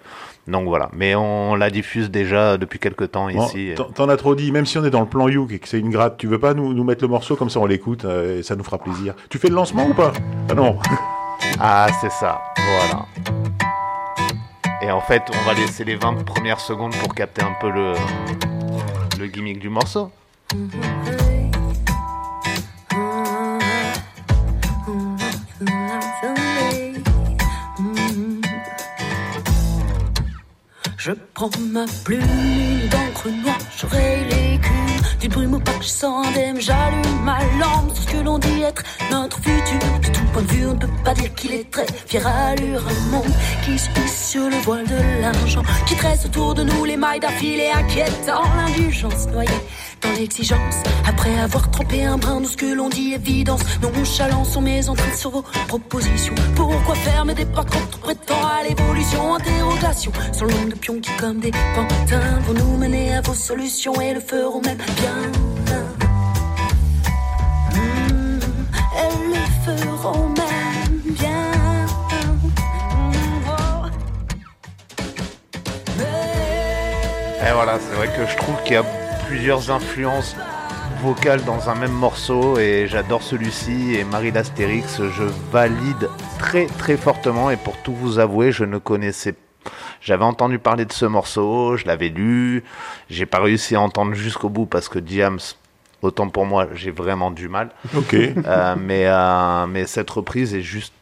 Donc voilà. Mais on la diffuse déjà depuis quelques temps Bon, ici t'en- as trop dit, même si on est dans le plan Youk et que c'est une gratte, tu veux pas nous, nous mettre le morceau? Comme ça on l'écoute euh, et ça nous fera plaisir. Tu fais le lancement ou pas? Ah non. Ah, c'est ça. Voilà. Et en fait, on va laisser les 20 premières secondes pour capter un peu le, le gimmick du morceau. Je prends ma plume, d'encre noire, j'aurai l'écume d'une brume opaque, je sens j'allume ma lampe. Ce que l'on dit être notre futur. De tout point de vue, on ne peut pas dire qu'il est très fier. Allure, un monde qui se hisse sur le voile de l'argent, qui tresse autour de nous. Les mailles d'un filet inquiétant, l'indulgence noyée dans l'exigence. Après avoir trempé un brin de ce que l'on dit évidence, nonchalance sont mes entrées sur vos propositions. Pourquoi fermer des portes quand on prétend à l'évolution? Interrogation sur le nombre de pions qui, comme des pantins, vont nous mener à vos solutions et le feront même bien. Elles le feront même bien. Et voilà, c'est vrai que je trouve qu'il y a plusieurs influences vocales dans un même morceau et j'adore celui-ci et Marie d'Astérix, je valide très très fortement et pour tout vous avouer, je ne connaissais j'avais entendu parler de ce morceau, je l'avais lu, j'ai pas réussi à entendre jusqu'au bout parce que Diams, autant pour moi, j'ai vraiment du mal. Ok. Euh, mais, euh, mais cette reprise est juste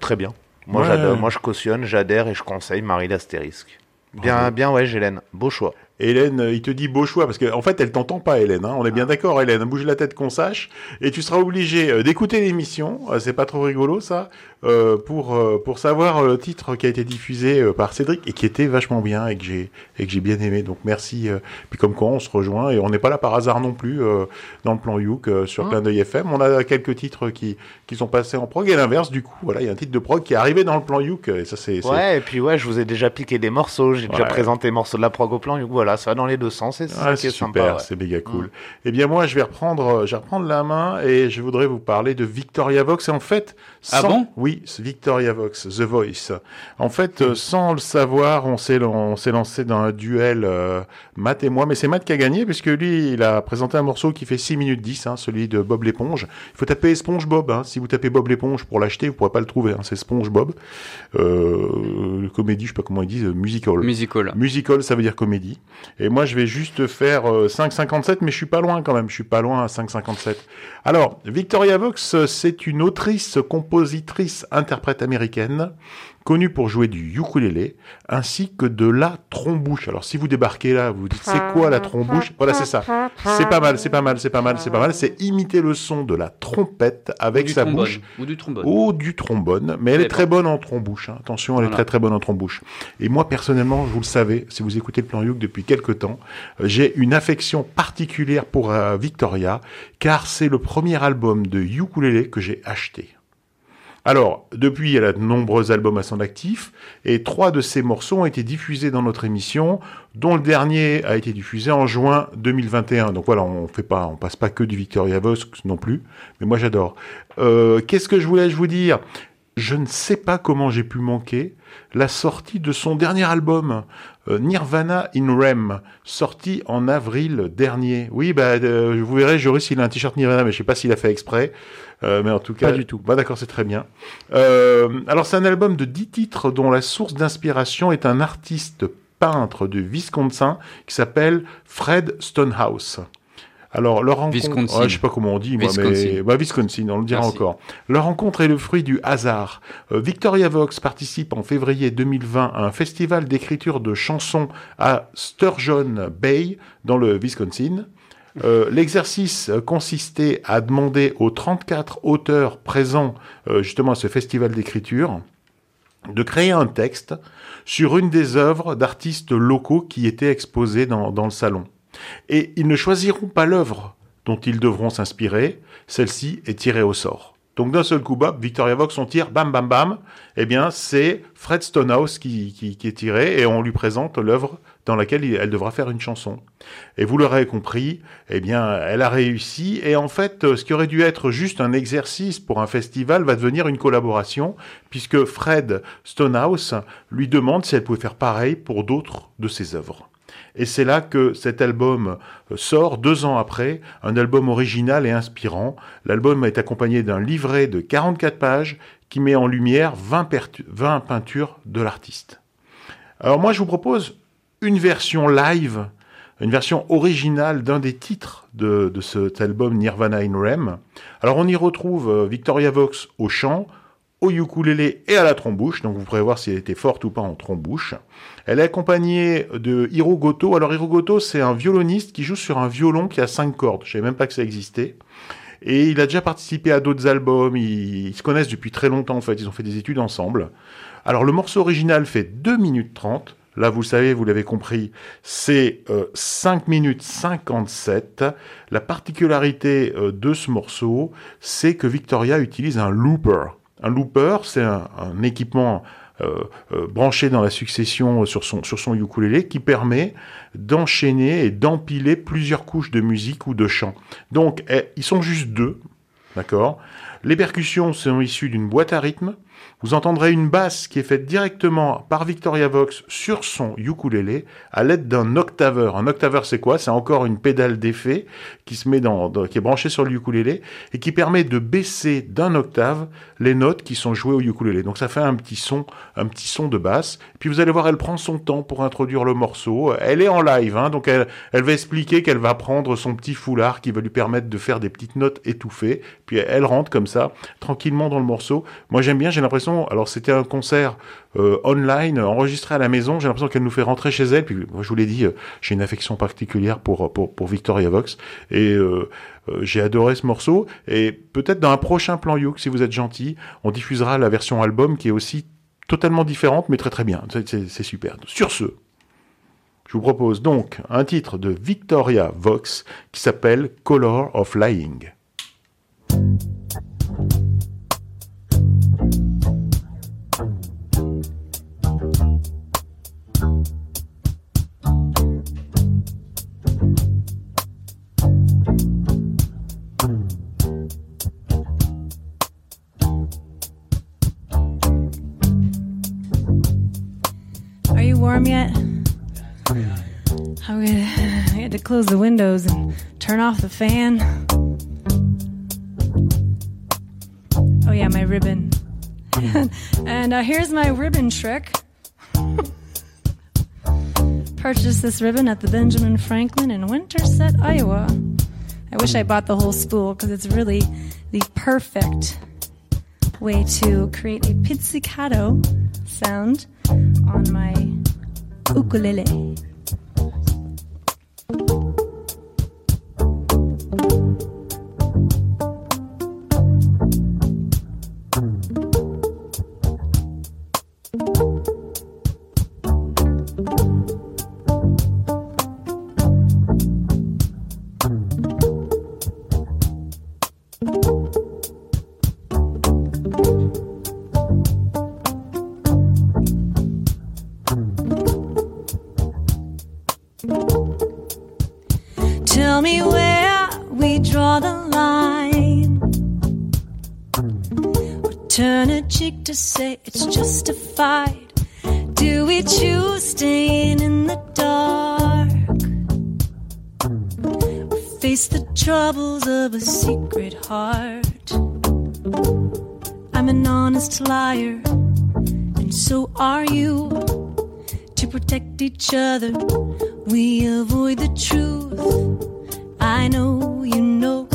très bien. Moi, Ouais. j'adore, moi je cautionne, j'adhère et je conseille Marie l'Astérisque. Bien, bien, ouais, Gélène. Beau choix. Hélène, euh, il te dit beau choix parce qu'en en fait, elle t'entend pas, Hélène. hein. On est bien d'accord, Hélène. Bouge la tête qu'on sache, et tu seras obligé euh, d'écouter l'émission. Euh, C'est pas trop rigolo, ça, euh, pour euh, pour savoir euh, le titre qui a été diffusé euh, par Cédric et qui était vachement bien et que j'ai et que j'ai bien aimé. Donc merci. euh, Puis comme quoi, on se rejoint et on n'est pas là par hasard non plus euh, dans le plan Youk euh, sur Clin d'œil FM. On a quelques titres qui qui sont passés en prog et l'inverse. Du coup, voilà, il y a un titre de prog qui est arrivé dans le plan Youk et ça c'est c'est- Ouais, et puis ouais, je vous ai déjà piqué des morceaux, j'ai déjà présenté les morceaux de la prog au plan, donc voilà, ça va dans les deux sens et c'est Ah, sympa. super, ouais. c'est méga cool. Eh bien, moi, je vais reprendre, euh, je vais reprendre la main et je voudrais vous parler de Victoria Vox. Et en fait, Ah sans- bon? Oui, Victoria Vox, The Voice. En fait, euh, sans le savoir, on s'est, on s'est lancé dans un duel, euh, Matt et moi. Mais c'est Matt qui a gagné puisque lui, il a présenté un morceau qui fait 6 minutes 10, hein, celui de Bob l'éponge. Il faut taper SpongeBob. Hein. Si vous tapez Bob l'éponge pour l'acheter, vous pourrez pas le trouver. Hein. C'est SpongeBob. Euh, le comédie, je sais pas comment ils disent, euh, musical. Musical. Musical, ça veut dire comédie. Et moi, je vais juste faire euh, 5,57, mais je suis pas loin quand même. Je suis pas loin à 5,57. Alors, Victoria Vox, euh, c'est une autrice, compositrice, interprète américaine, connue pour jouer du ukulélé, ainsi que de la trombouche. Alors, si vous débarquez là, vous vous dites, c'est quoi la trombouche? Voilà, c'est ça. C'est pas mal, c'est pas mal, c'est pas mal, c'est pas mal. C'est imiter le son de la trompette avec sa trombone. bouche. Ou du trombone. Ou du trombone, mais elle est très bonne en trombouche. hein. Attention, elle est très très bonne en trombouche. Et moi personnellement, vous le savez, si vous écoutez le plan Youk depuis quelques temps, euh, j'ai une affection particulière pour euh, Victoria, car c'est le premier album de ukulélé que j'ai acheté. Alors, depuis, elle a de nombreux albums à son actif, et trois de ses morceaux ont été diffusés dans notre émission, dont le dernier a été diffusé en juin 2021. Donc voilà, on fait pas, on passe pas que du Victoria Vox non plus, mais moi j'adore. Euh, Qu'est-ce que je voulais vous dire? Je ne sais pas comment j'ai pu manquer la sortie de son dernier album, euh, Nirvana in Rem, sorti en avril dernier. Oui, bah, euh, vous verrez, Joris, il a un t-shirt Nirvana, mais je sais pas s'il a fait exprès. Euh, mais en tout cas, Pas du tout. Bah, d'accord, c'est très bien. Euh, alors, c'est un album de 10 titres dont la source d'inspiration est un artiste peintre de Wisconsin qui s'appelle Fred Stonehouse. Alors, leur rencontre, Wisconsin. Ouais, je sais pas comment on dit, moi, mais Wisconsin. bah, Wisconsin, on le dira Merci. encore. Leur rencontre est le fruit du hasard. Euh, Victoria Vox participe en février 2020 à un festival d'écriture de chansons à Sturgeon Bay, dans le Wisconsin. Euh, L'exercice consistait à demander aux 34 auteurs présents euh, justement à ce festival d'écriture de créer un texte sur une des œuvres d'artistes locaux qui étaient exposées dans, le salon. Et ils ne choisiront pas l'œuvre dont ils devront s'inspirer, celle-ci est tirée au sort. Donc d'un seul coup, bam, Victoria Vox, on tire, bam, bam, bam. Eh bien, c'est Fred Stonehouse qui, qui est tiré et on lui présente l'œuvre dans laquelle elle devra faire une chanson. Et vous l'aurez compris, eh bien, elle a réussi. Et en fait, euh, ce qui aurait dû être juste un exercice pour un festival va devenir une collaboration, puisque Fred Stonehouse lui demande si elle pouvait faire pareil pour d'autres de ses œuvres. Et c'est là que cet album euh, sort deux ans après, un album original et inspirant. L'album est accompagné d'un livret de 44 pages qui met en lumière 20, pertu- 20 peintures de l'artiste. Alors moi, je vous propose une version live, une version originale d'un des titres de, cet album Nirvana in Rem. Alors on y retrouve euh, Victoria Vox au chant, au ukulélé et à la trombouche, donc vous pourrez voir si elle était forte ou pas en trombouche. Elle est accompagnée de Hiro Goto. Alors Hiro Goto, c'est un violoniste qui joue sur un violon qui a cinq cordes. Je savais même pas que ça existait. Et il a déjà participé à d'autres albums. Ils, ils se connaissent depuis très longtemps en fait. Ils ont fait des études ensemble. Alors le morceau original fait 2 minutes 30. Là, vous savez, vous l'avez compris, c'est euh, 5 minutes 57. La particularité euh, de ce morceau, c'est que Victoria utilise un looper. Un looper, c'est un, équipement euh, euh, branché dans la succession sur son, sur ukulélé qui permet d'enchaîner et d'empiler plusieurs couches de musique ou de chant. Donc, eh, ils sont juste deux, d'accord? Les percussions sont issues d'une boîte à rythme. Vous entendrez une basse qui est faite directement par Victoria Vox sur son ukulélé à l'aide d'un octaveur. Un octaveur, c'est quoi? C'est encore une pédale d'effet qui se met dans, qui est branchée sur le ukulélé et qui permet de baisser d'un octave les notes qui sont jouées au ukulélé. Donc ça fait un petit son, un petit son de basse. Puis vous allez voir, elle prend son temps pour introduire le morceau. Elle est en live, hein, donc elle, elle va expliquer qu'elle va prendre son petit foulard qui va lui permettre de faire des petites notes étouffées. Puis elle rentre comme ça, tranquillement dans le morceau. Moi j'aime bien, j'ai l'impression, alors c'était un concert euh, online, enregistré à la maison, j'ai l'impression qu'elle nous fait rentrer chez elle. Je vous l'ai dit, euh, j'ai une affection particulière pour, pour Victoria Vox. Et euh, euh, j'ai adoré ce morceau. Et peut-être dans un prochain plan Youk, si vous êtes gentil, on diffusera la version album qui est aussi totalement différente, mais très très bien. C'est super. Sur ce, je vous propose donc un titre de Victoria Vox qui s'appelle Color of Lying. Warm yet? I'm gonna, I had to close the windows and turn off the fan. Oh yeah, my ribbon. (laughs) and uh, here's my ribbon trick. (laughs) Purchased this ribbon at the Benjamin Franklin in Winterset, Iowa. I wish I bought the whole spool because it's really the perfect way to create a pizzicato sound on my ukulele. To say it's justified. Do we choose staying in the dark? Or face the troubles of a secret heart? I'm an honest liar, and so are you. To protect each other, we avoid the truth. I know you know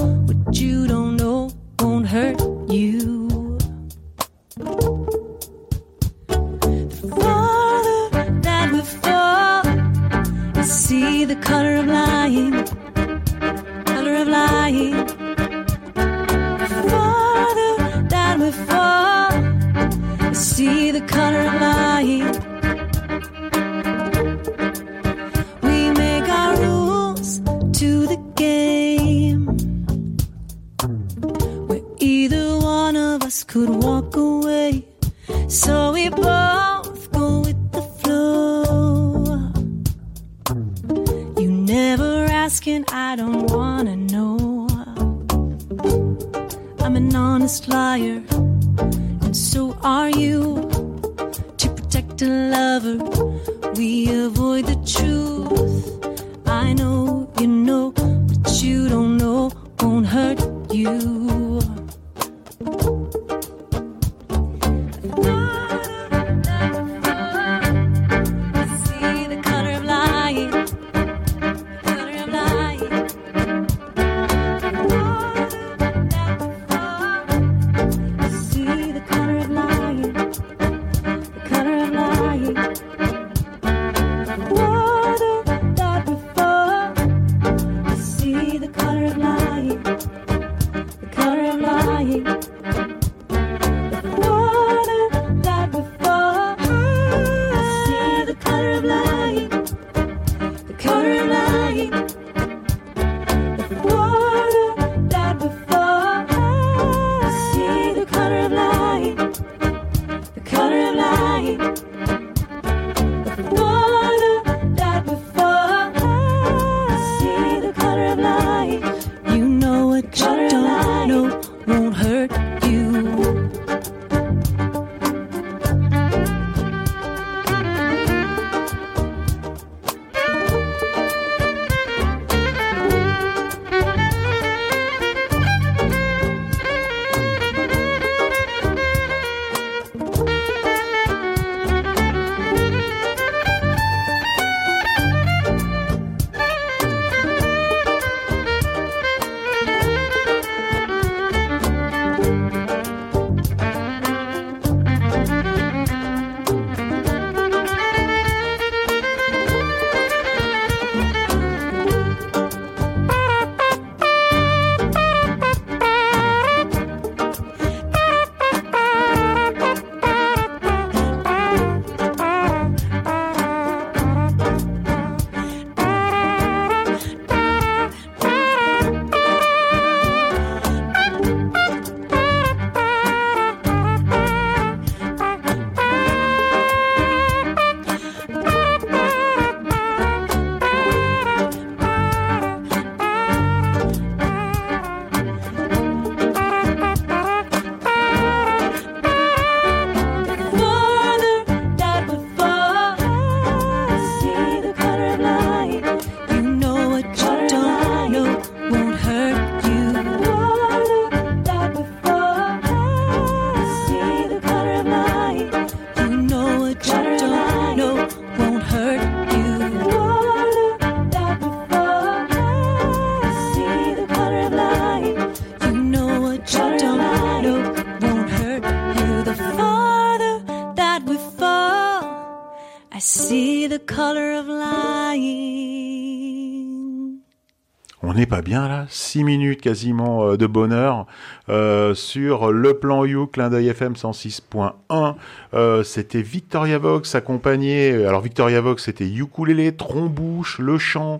6 minutes quasiment euh, de bonheur euh, sur le plan You, clin d'œil FM 106.1. Euh, c'était Victoria Vox accompagné. Alors Victoria Vox c'était ukulélé, trombouche, le chant.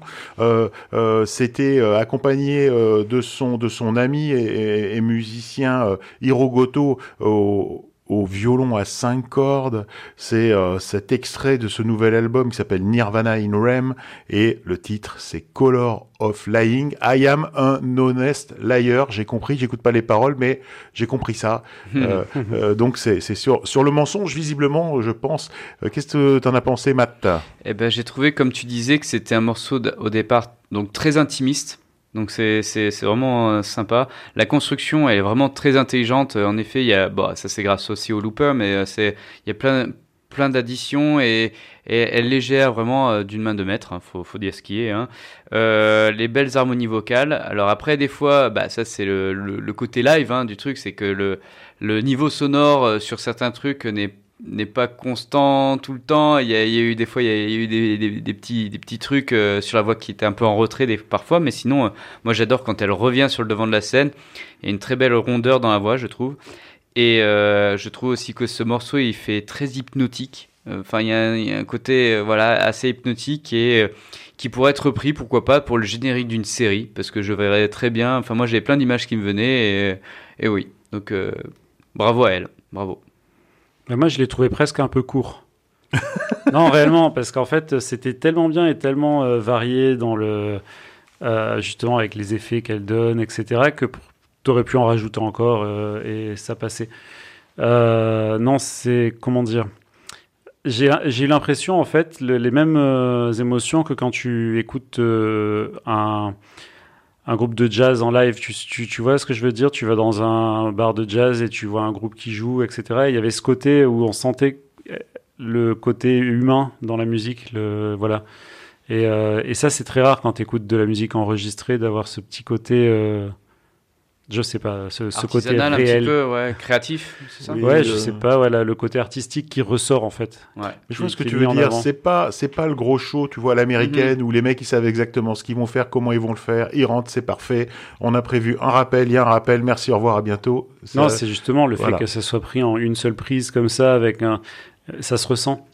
C'était accompagné de son ami et, et- musicien Hirogoto au au violon à cinq cordes. C'est euh, cet extrait de ce nouvel album qui s'appelle Nirvana in Rem et le titre c'est Color of Lying. I am an honest liar. J'ai compris, j'écoute pas les paroles, mais j'ai compris ça. Euh, euh, donc c'est sur sur le mensonge visiblement, je pense. Euh, Qu'est-ce que t'en as pensé, Matt? Eh ben, j'ai trouvé, comme tu disais, que c'était un morceau au départ donc très intimiste. Donc c'est vraiment euh, sympa. La construction elle est vraiment très intelligente. Euh, En effet, il y a bon, ça c'est grâce aussi au looper, mais euh, c'est il y a plein plein d'additions et, elle les gère vraiment d'une main de maître. hein, faut faut dire ce qui est. Hein. Les belles harmonies vocales. Alors après des fois, bah ça c'est le, côté live hein, du truc, c'est que le le niveau sonore sur certains trucs n'est n'est pas constant tout le temps. Il y a, y a eu des fois, il y a, eu des, des- petits, des petits trucs euh, sur la voix qui étaient un peu en retrait des, parfois, mais sinon, euh, moi j'adore quand elle revient sur le devant de la scène. Il y a une très belle rondeur dans la voix, je trouve. Et euh, je trouve aussi que ce morceau, il fait très hypnotique. Enfin, il y, a un- côté voilà assez hypnotique et qui pourrait être repris, pourquoi pas, pour le générique d'une série, parce que je verrais très bien. Enfin, moi, j'avais plein d'images qui me venaient et, et oui. Donc, bravo à elle, bravo. Mais moi, je l'ai trouvé presque un peu court. (laughs) non, réellement, parce qu'en fait, c'était tellement bien et tellement euh, varié dans le. euh, justement, avec les effets qu'elle donne, etc., que tu aurais pu en rajouter encore euh, et ça passait. Non, c'est. Comment dire J'ai eu l'impression, en fait, le- les mêmes émotions que quand tu écoutes un un groupe de jazz en live, tu, tu, tu vois ce que je veux dire? Tu vas dans un bar de jazz et tu vois un groupe qui joue, etc. Il y avait ce côté où on sentait euh, le côté humain dans la musique, le, voilà. Et, euh, et ça, c'est très rare quand tu écoutes de la musique enregistrée, d'avoir ce petit côté, euh, je sais pas, ce, ce côté Artisanal, un réel. petit peu, ouais, créatif, c'est ça Ouais, je sais pas, voilà, le côté artistique qui ressort en fait. Ouais. Mais je vois ce que tu veux dire. C'est pas, c'est pas le gros show, tu vois, à l'américaine, où les mecs ils savent exactement ce qu'ils vont faire, comment ils vont le faire. Ils rentrent, c'est parfait. On a prévu un rappel, il y a un rappel. Merci, au revoir, à bientôt. Non, c'est justement le Voilà. fait que ça soit pris en une seule prise comme ça, avec un, ça se ressent.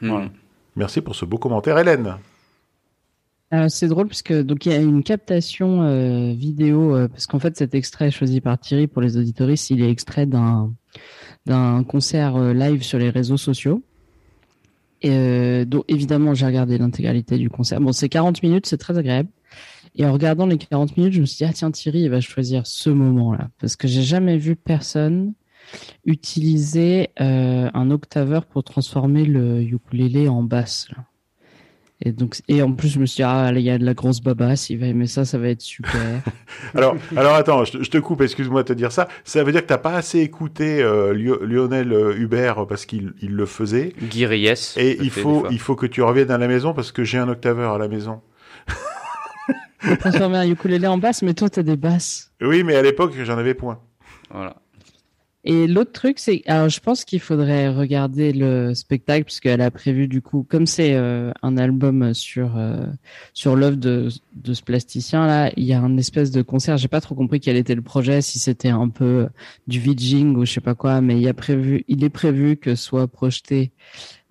Voilà. Merci pour ce beau commentaire, Hélène. Euh, c'est drôle parce donc il y a une captation euh, vidéo euh, parce qu'en fait cet extrait choisi par Thierry pour les auditoristes, il est extrait d'un d'un concert euh, live sur les réseaux sociaux. Et euh, donc évidemment j'ai regardé l'intégralité du concert. Bon c'est 40 minutes, c'est très agréable. Et en regardant les 40 minutes, je me suis dit ah tiens Thierry il va choisir ce moment-là parce que j'ai jamais vu personne utiliser un octaveur pour transformer le ukulélé en basse. Là. Et donc, et en plus, je me suis dit, ah, il y a de la grosse babasse, il va aimer ça, ça va être super. (laughs) Alors, alors attends, je te, je te coupe, excuse-moi de te dire ça. Ça veut dire que t'as pas assez écouté euh, Lio- Lionel euh, Hubert parce qu'il il le faisait. Guy Ries Et il faut, il faut que tu reviennes à la maison parce que j'ai un octaveur à la maison. Transformer un ukulélé en basse, mais toi, t'as des basses. Oui, mais à l'époque, j'en avais point. Voilà. Et l'autre truc, c'est, alors, je pense qu'il faudrait regarder le spectacle, puisqu'elle a prévu, du coup, comme c'est euh, un album sur, euh, sur l'œuvre de, de ce plasticien, là, il y a un espèce de concert. J'ai pas trop compris quel était le projet, si c'était un peu du vidging ou je sais pas quoi, mais il y a prévu, il est prévu que soit projeté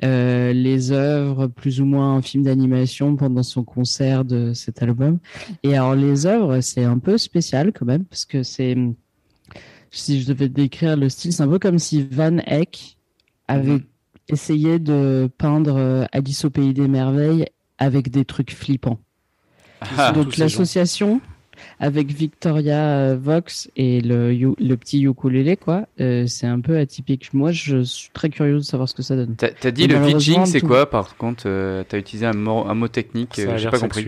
euh, les œuvres plus ou moins en film d'animation pendant son concert de cet album. Et alors les œuvres, c'est un peu spécial quand même parce que c'est si je devais décrire le style, c'est un peu comme si Van Eyck avait essayé de peindre euh, Alice au pays des merveilles avec des trucs flippants. Ah, tous Donc l'association avec Victoria euh, Vox et le, le petit ukulélé, quoi, euh, c'est un peu atypique. Moi, je suis très curieux de savoir ce que ça donne. T'as dit Et le pitching, c'est tout- quoi par contre euh, T'as utilisé un mot, un mot technique, Ça a euh, j'ai l'air pas compris.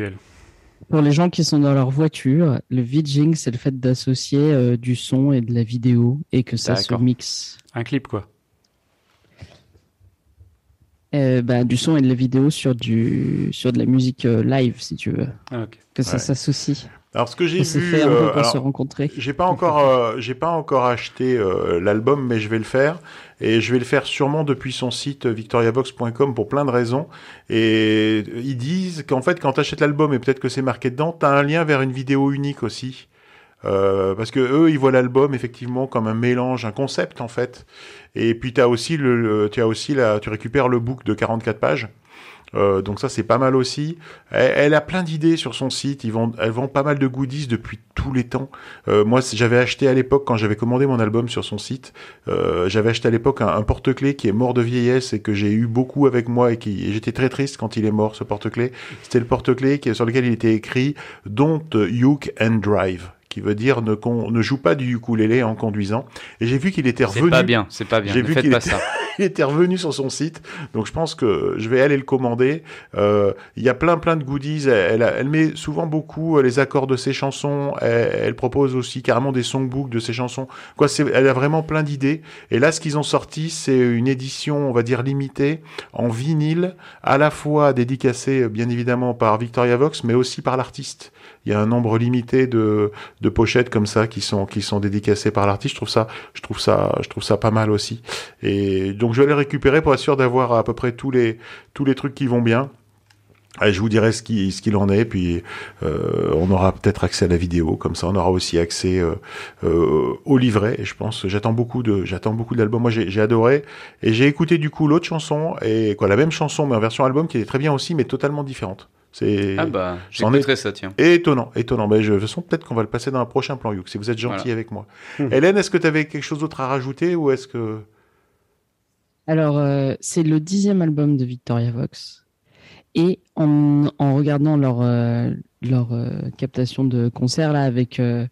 Pour les gens qui sont dans leur voiture, le vidging, c'est le fait d'associer euh, du son et de la vidéo et que ça se mixe. Un clip, quoi. Euh, bah, du son et de la vidéo sur du sur de la musique euh, live, si tu veux. Ah. Que ça Ouais. Alors ce que j'ai vu, fait un peu euh, pour alors, se rencontrer. J'ai pas encore, euh, j'ai pas encore acheté euh, l'album, mais je vais le faire et je vais le faire sûrement depuis son site victoriavox.com pour plein de raisons. Et ils disent qu'en fait, quand tu achètes l'album et peut-être que c'est marqué dedans, tu as un lien vers une vidéo unique aussi. Euh, parce que eux, ils voient l'album effectivement comme un mélange, un concept en fait. Et puis tu as aussi le, le- tu as aussi la, tu récupères le book de 44 pages. Euh, donc ça c'est pas mal aussi. Elle, a plein d'idées sur son site. Ils vendent, elle vend pas mal de goodies depuis tous les temps. Euh, moi j'avais acheté à l'époque quand j'avais commandé mon album sur son site, euh, j'avais acheté à l'époque un, porte-clés qui est mort de vieillesse et que j'ai eu beaucoup avec moi et qui j'étais très triste quand il est mort ce porte-clés. C'était le porte-clés sur lequel il était écrit Don't uke and drive qui veut dire ne, con- ne joue pas du ukulélé en conduisant. Et j'ai vu qu'il était C'est revenu. pas bien, c'est pas bien, J'ai ne vu qu'il était... ça. (laughs) il était revenu sur son site, donc je pense que je vais aller le commander. Euh, Il y a plein plein de goodies. Elle, elle, met souvent beaucoup euh, les accords de ses chansons. Elle, elle propose aussi carrément des songbooks de ses chansons. Quoi, c'est, elle a vraiment plein d'idées. Et là, ce qu'ils ont sorti, c'est une édition, on va dire limitée, en vinyle, à la fois dédicacée bien évidemment par Victoria Vox, mais aussi par l'artiste. Il y a un nombre limité de, pochettes comme ça qui sont qui dédicacées par l'artiste. Je trouve ça je trouve ça je trouve ça pas mal aussi. Et donc je vais les récupérer pour être sûr d'avoir à peu près tous les trucs qui vont bien. Et je vous dirai ce qui ce qu'il en est, puis euh, on aura peut-être accès à la vidéo, comme ça on aura aussi accès euh, euh, au livret. Et je pense, j'attends beaucoup de j'attends beaucoup d'albums. Moi j'ai adoré et j'ai écouté du coup l'autre chanson et quoi la même chanson mais en version album qui est très bien aussi, mais totalement différente. C'est Ah bah, j'écouterai ça, tiens. Étonnant, étonnant. Mais je, de toute façon, peut-être qu'on va le passer dans un prochain plan Youk, si vous êtes gentil Voilà. avec moi. Hélène, est-ce que tu avais quelque chose d'autre à rajouter ou est-ce que Alors, euh, c'est le dixième album de Victoria Vox. Et en, en regardant leur, euh, leur euh, captation de concert là avec euh,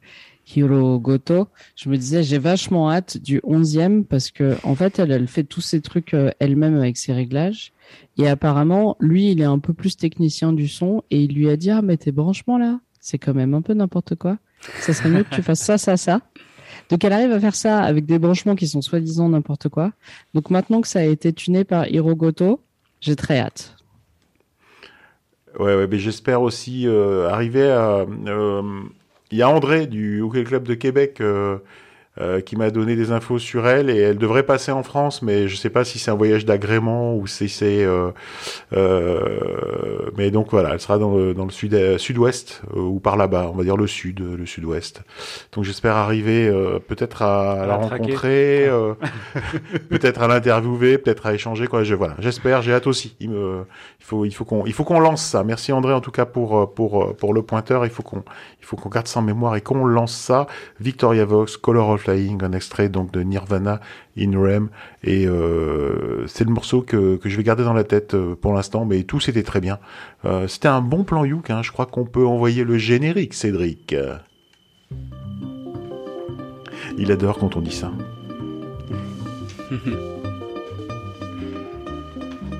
Hiro Goto, je me disais j'ai vachement hâte du onzième parce que en fait elle, elle fait tous ces trucs euh, elle-même avec ses réglages. Et apparemment, lui, il est un peu plus technicien du son et il lui a dit ah mais tes branchements là, c'est quand même un peu n'importe quoi. Ça serait mieux que tu fasses ça, ça, ça. Donc elle arrive à faire ça avec des branchements qui sont soi-disant n'importe quoi. Donc maintenant que ça a été tuné par Hirogoto, j'ai très hâte. Ouais, ouais, mais j'espère aussi euh, arriver à. euh, Il y a André du Hockey Club de Québec euh, euh, qui m'a donné des infos sur elle et elle devrait passer en France, mais je sais pas si c'est un voyage d'agrément ou si c'est. euh, euh, mais donc voilà, elle sera dans le, dans le sud, euh, sud-ouest euh, ou par là-bas, on va dire le sud, le sud-ouest. Donc j'espère arriver euh, peut-être à, À la la rencontrer, euh, (laughs) peut-être à l'interviewer, peut-être à échanger. Quoi. Je, voilà, j'espère, j'ai hâte aussi. Il, me, il faut, il faut qu'on, il faut qu'on lance ça. Merci André en tout cas pour pour pour le pointeur. Il faut qu'on, il faut qu'on garde ça en mémoire et qu'on lance ça. Victoria Vox, Color of Un extrait donc de Nirvana in Rem et euh, c'est le morceau que que je vais garder dans la tête euh, pour l'instant. Mais tout c'était très bien. Euh, c'était un bon plan Youk. Hein. Je crois qu'on peut envoyer le générique, Cédric. Il adore quand on dit ça. (laughs)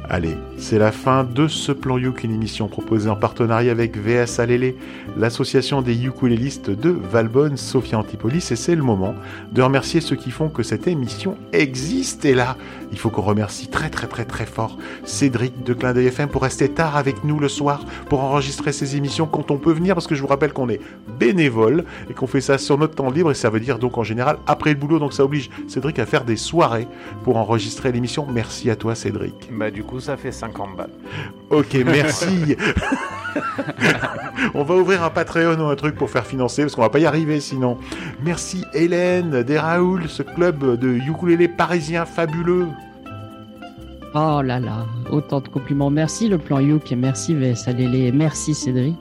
Allez, c'est la fin de ce plan Youk, une émission proposée en partenariat avec VS Alélé, l'association des ukulélistes de Valbonne, Sophia Antipolis, et c'est le moment de remercier ceux qui font que cette émission existe. Et là, il faut qu'on remercie très très très très fort Cédric de Clin d'œil FM pour rester tard avec nous le soir pour enregistrer ces émissions quand on peut venir, parce que je vous rappelle qu'on est bénévole et qu'on fait ça sur notre temps libre, et ça veut dire donc en général après le boulot, donc ça oblige Cédric à faire des soirées pour enregistrer l'émission. Merci à toi Cédric. Bah, du coup, ça fait 50 balles. Ok, merci. (laughs) (laughs) on va ouvrir un Patreon ou un truc pour faire financer parce qu'on va pas y arriver sinon. Merci Hélène, des Raoul, ce club de ukulélé parisien fabuleux. Oh là là, autant de compliments. Merci le plan Youk et merci VS Alélé merci Cédric.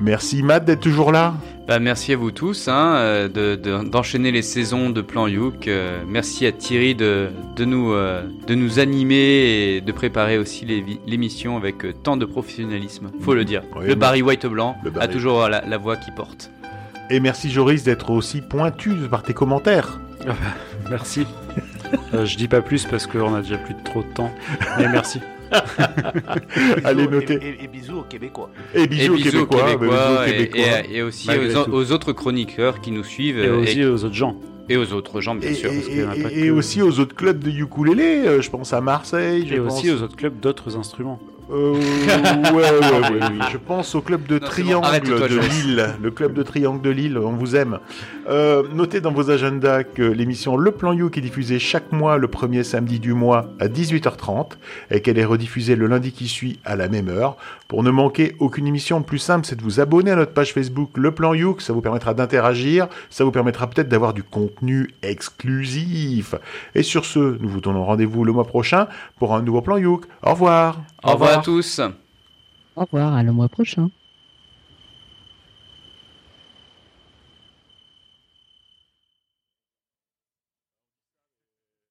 Merci Matt d'être toujours là. Bah, merci à vous tous hein, euh, de- de- d'enchaîner les saisons de Plan Youk. Euh, merci à Thierry de, de, nous, euh, de nous animer et de préparer aussi les vi- l'émission avec euh, tant de professionnalisme, faut le dire. Oui, le Barry White blanc a toujours la, la voix qui porte. Et merci Joris d'être aussi pointu par tes commentaires. Merci. Euh, je dis pas plus parce qu'on a déjà plus de trop de temps. Mais merci. (laughs) Allez, notez. Et, et- et bisous aux Québécois. Et bisous, aux Québécois. bisous aux et- Québécois. et, et aussi aux, autres chroniqueurs qui nous suivent. Et aussi aux autres gens. Et aux autres gens, bien Et, sûr. et- parce qu'il y en a et- pas et que- aussi aux autres clubs de ukulélé, euh, je pense à Marseille, je Et pense... aussi aux autres clubs d'autres instruments. Euh, ouais, ouais, ouais, oui. Je pense au club de Non, c'est bon, Triangle de. Lille. Le club de Triangle de Lille, on vous aime. Euh, notez dans vos agendas que l'émission Le Plan You est diffusée chaque mois le premier samedi du mois à 18h30 et qu'elle est rediffusée le lundi qui suit à la même heure. Pour ne manquer aucune émission, le plus simple, c'est de vous abonner à notre page Facebook Le Plan Youk. Ça vous permettra d'interagir. Ça vous permettra peut-être d'avoir du contenu exclusif. Et sur ce, nous vous donnons rendez-vous le mois prochain pour un nouveau Plan Youk. Au revoir. Au revoir à tous. Au revoir, à le mois prochain.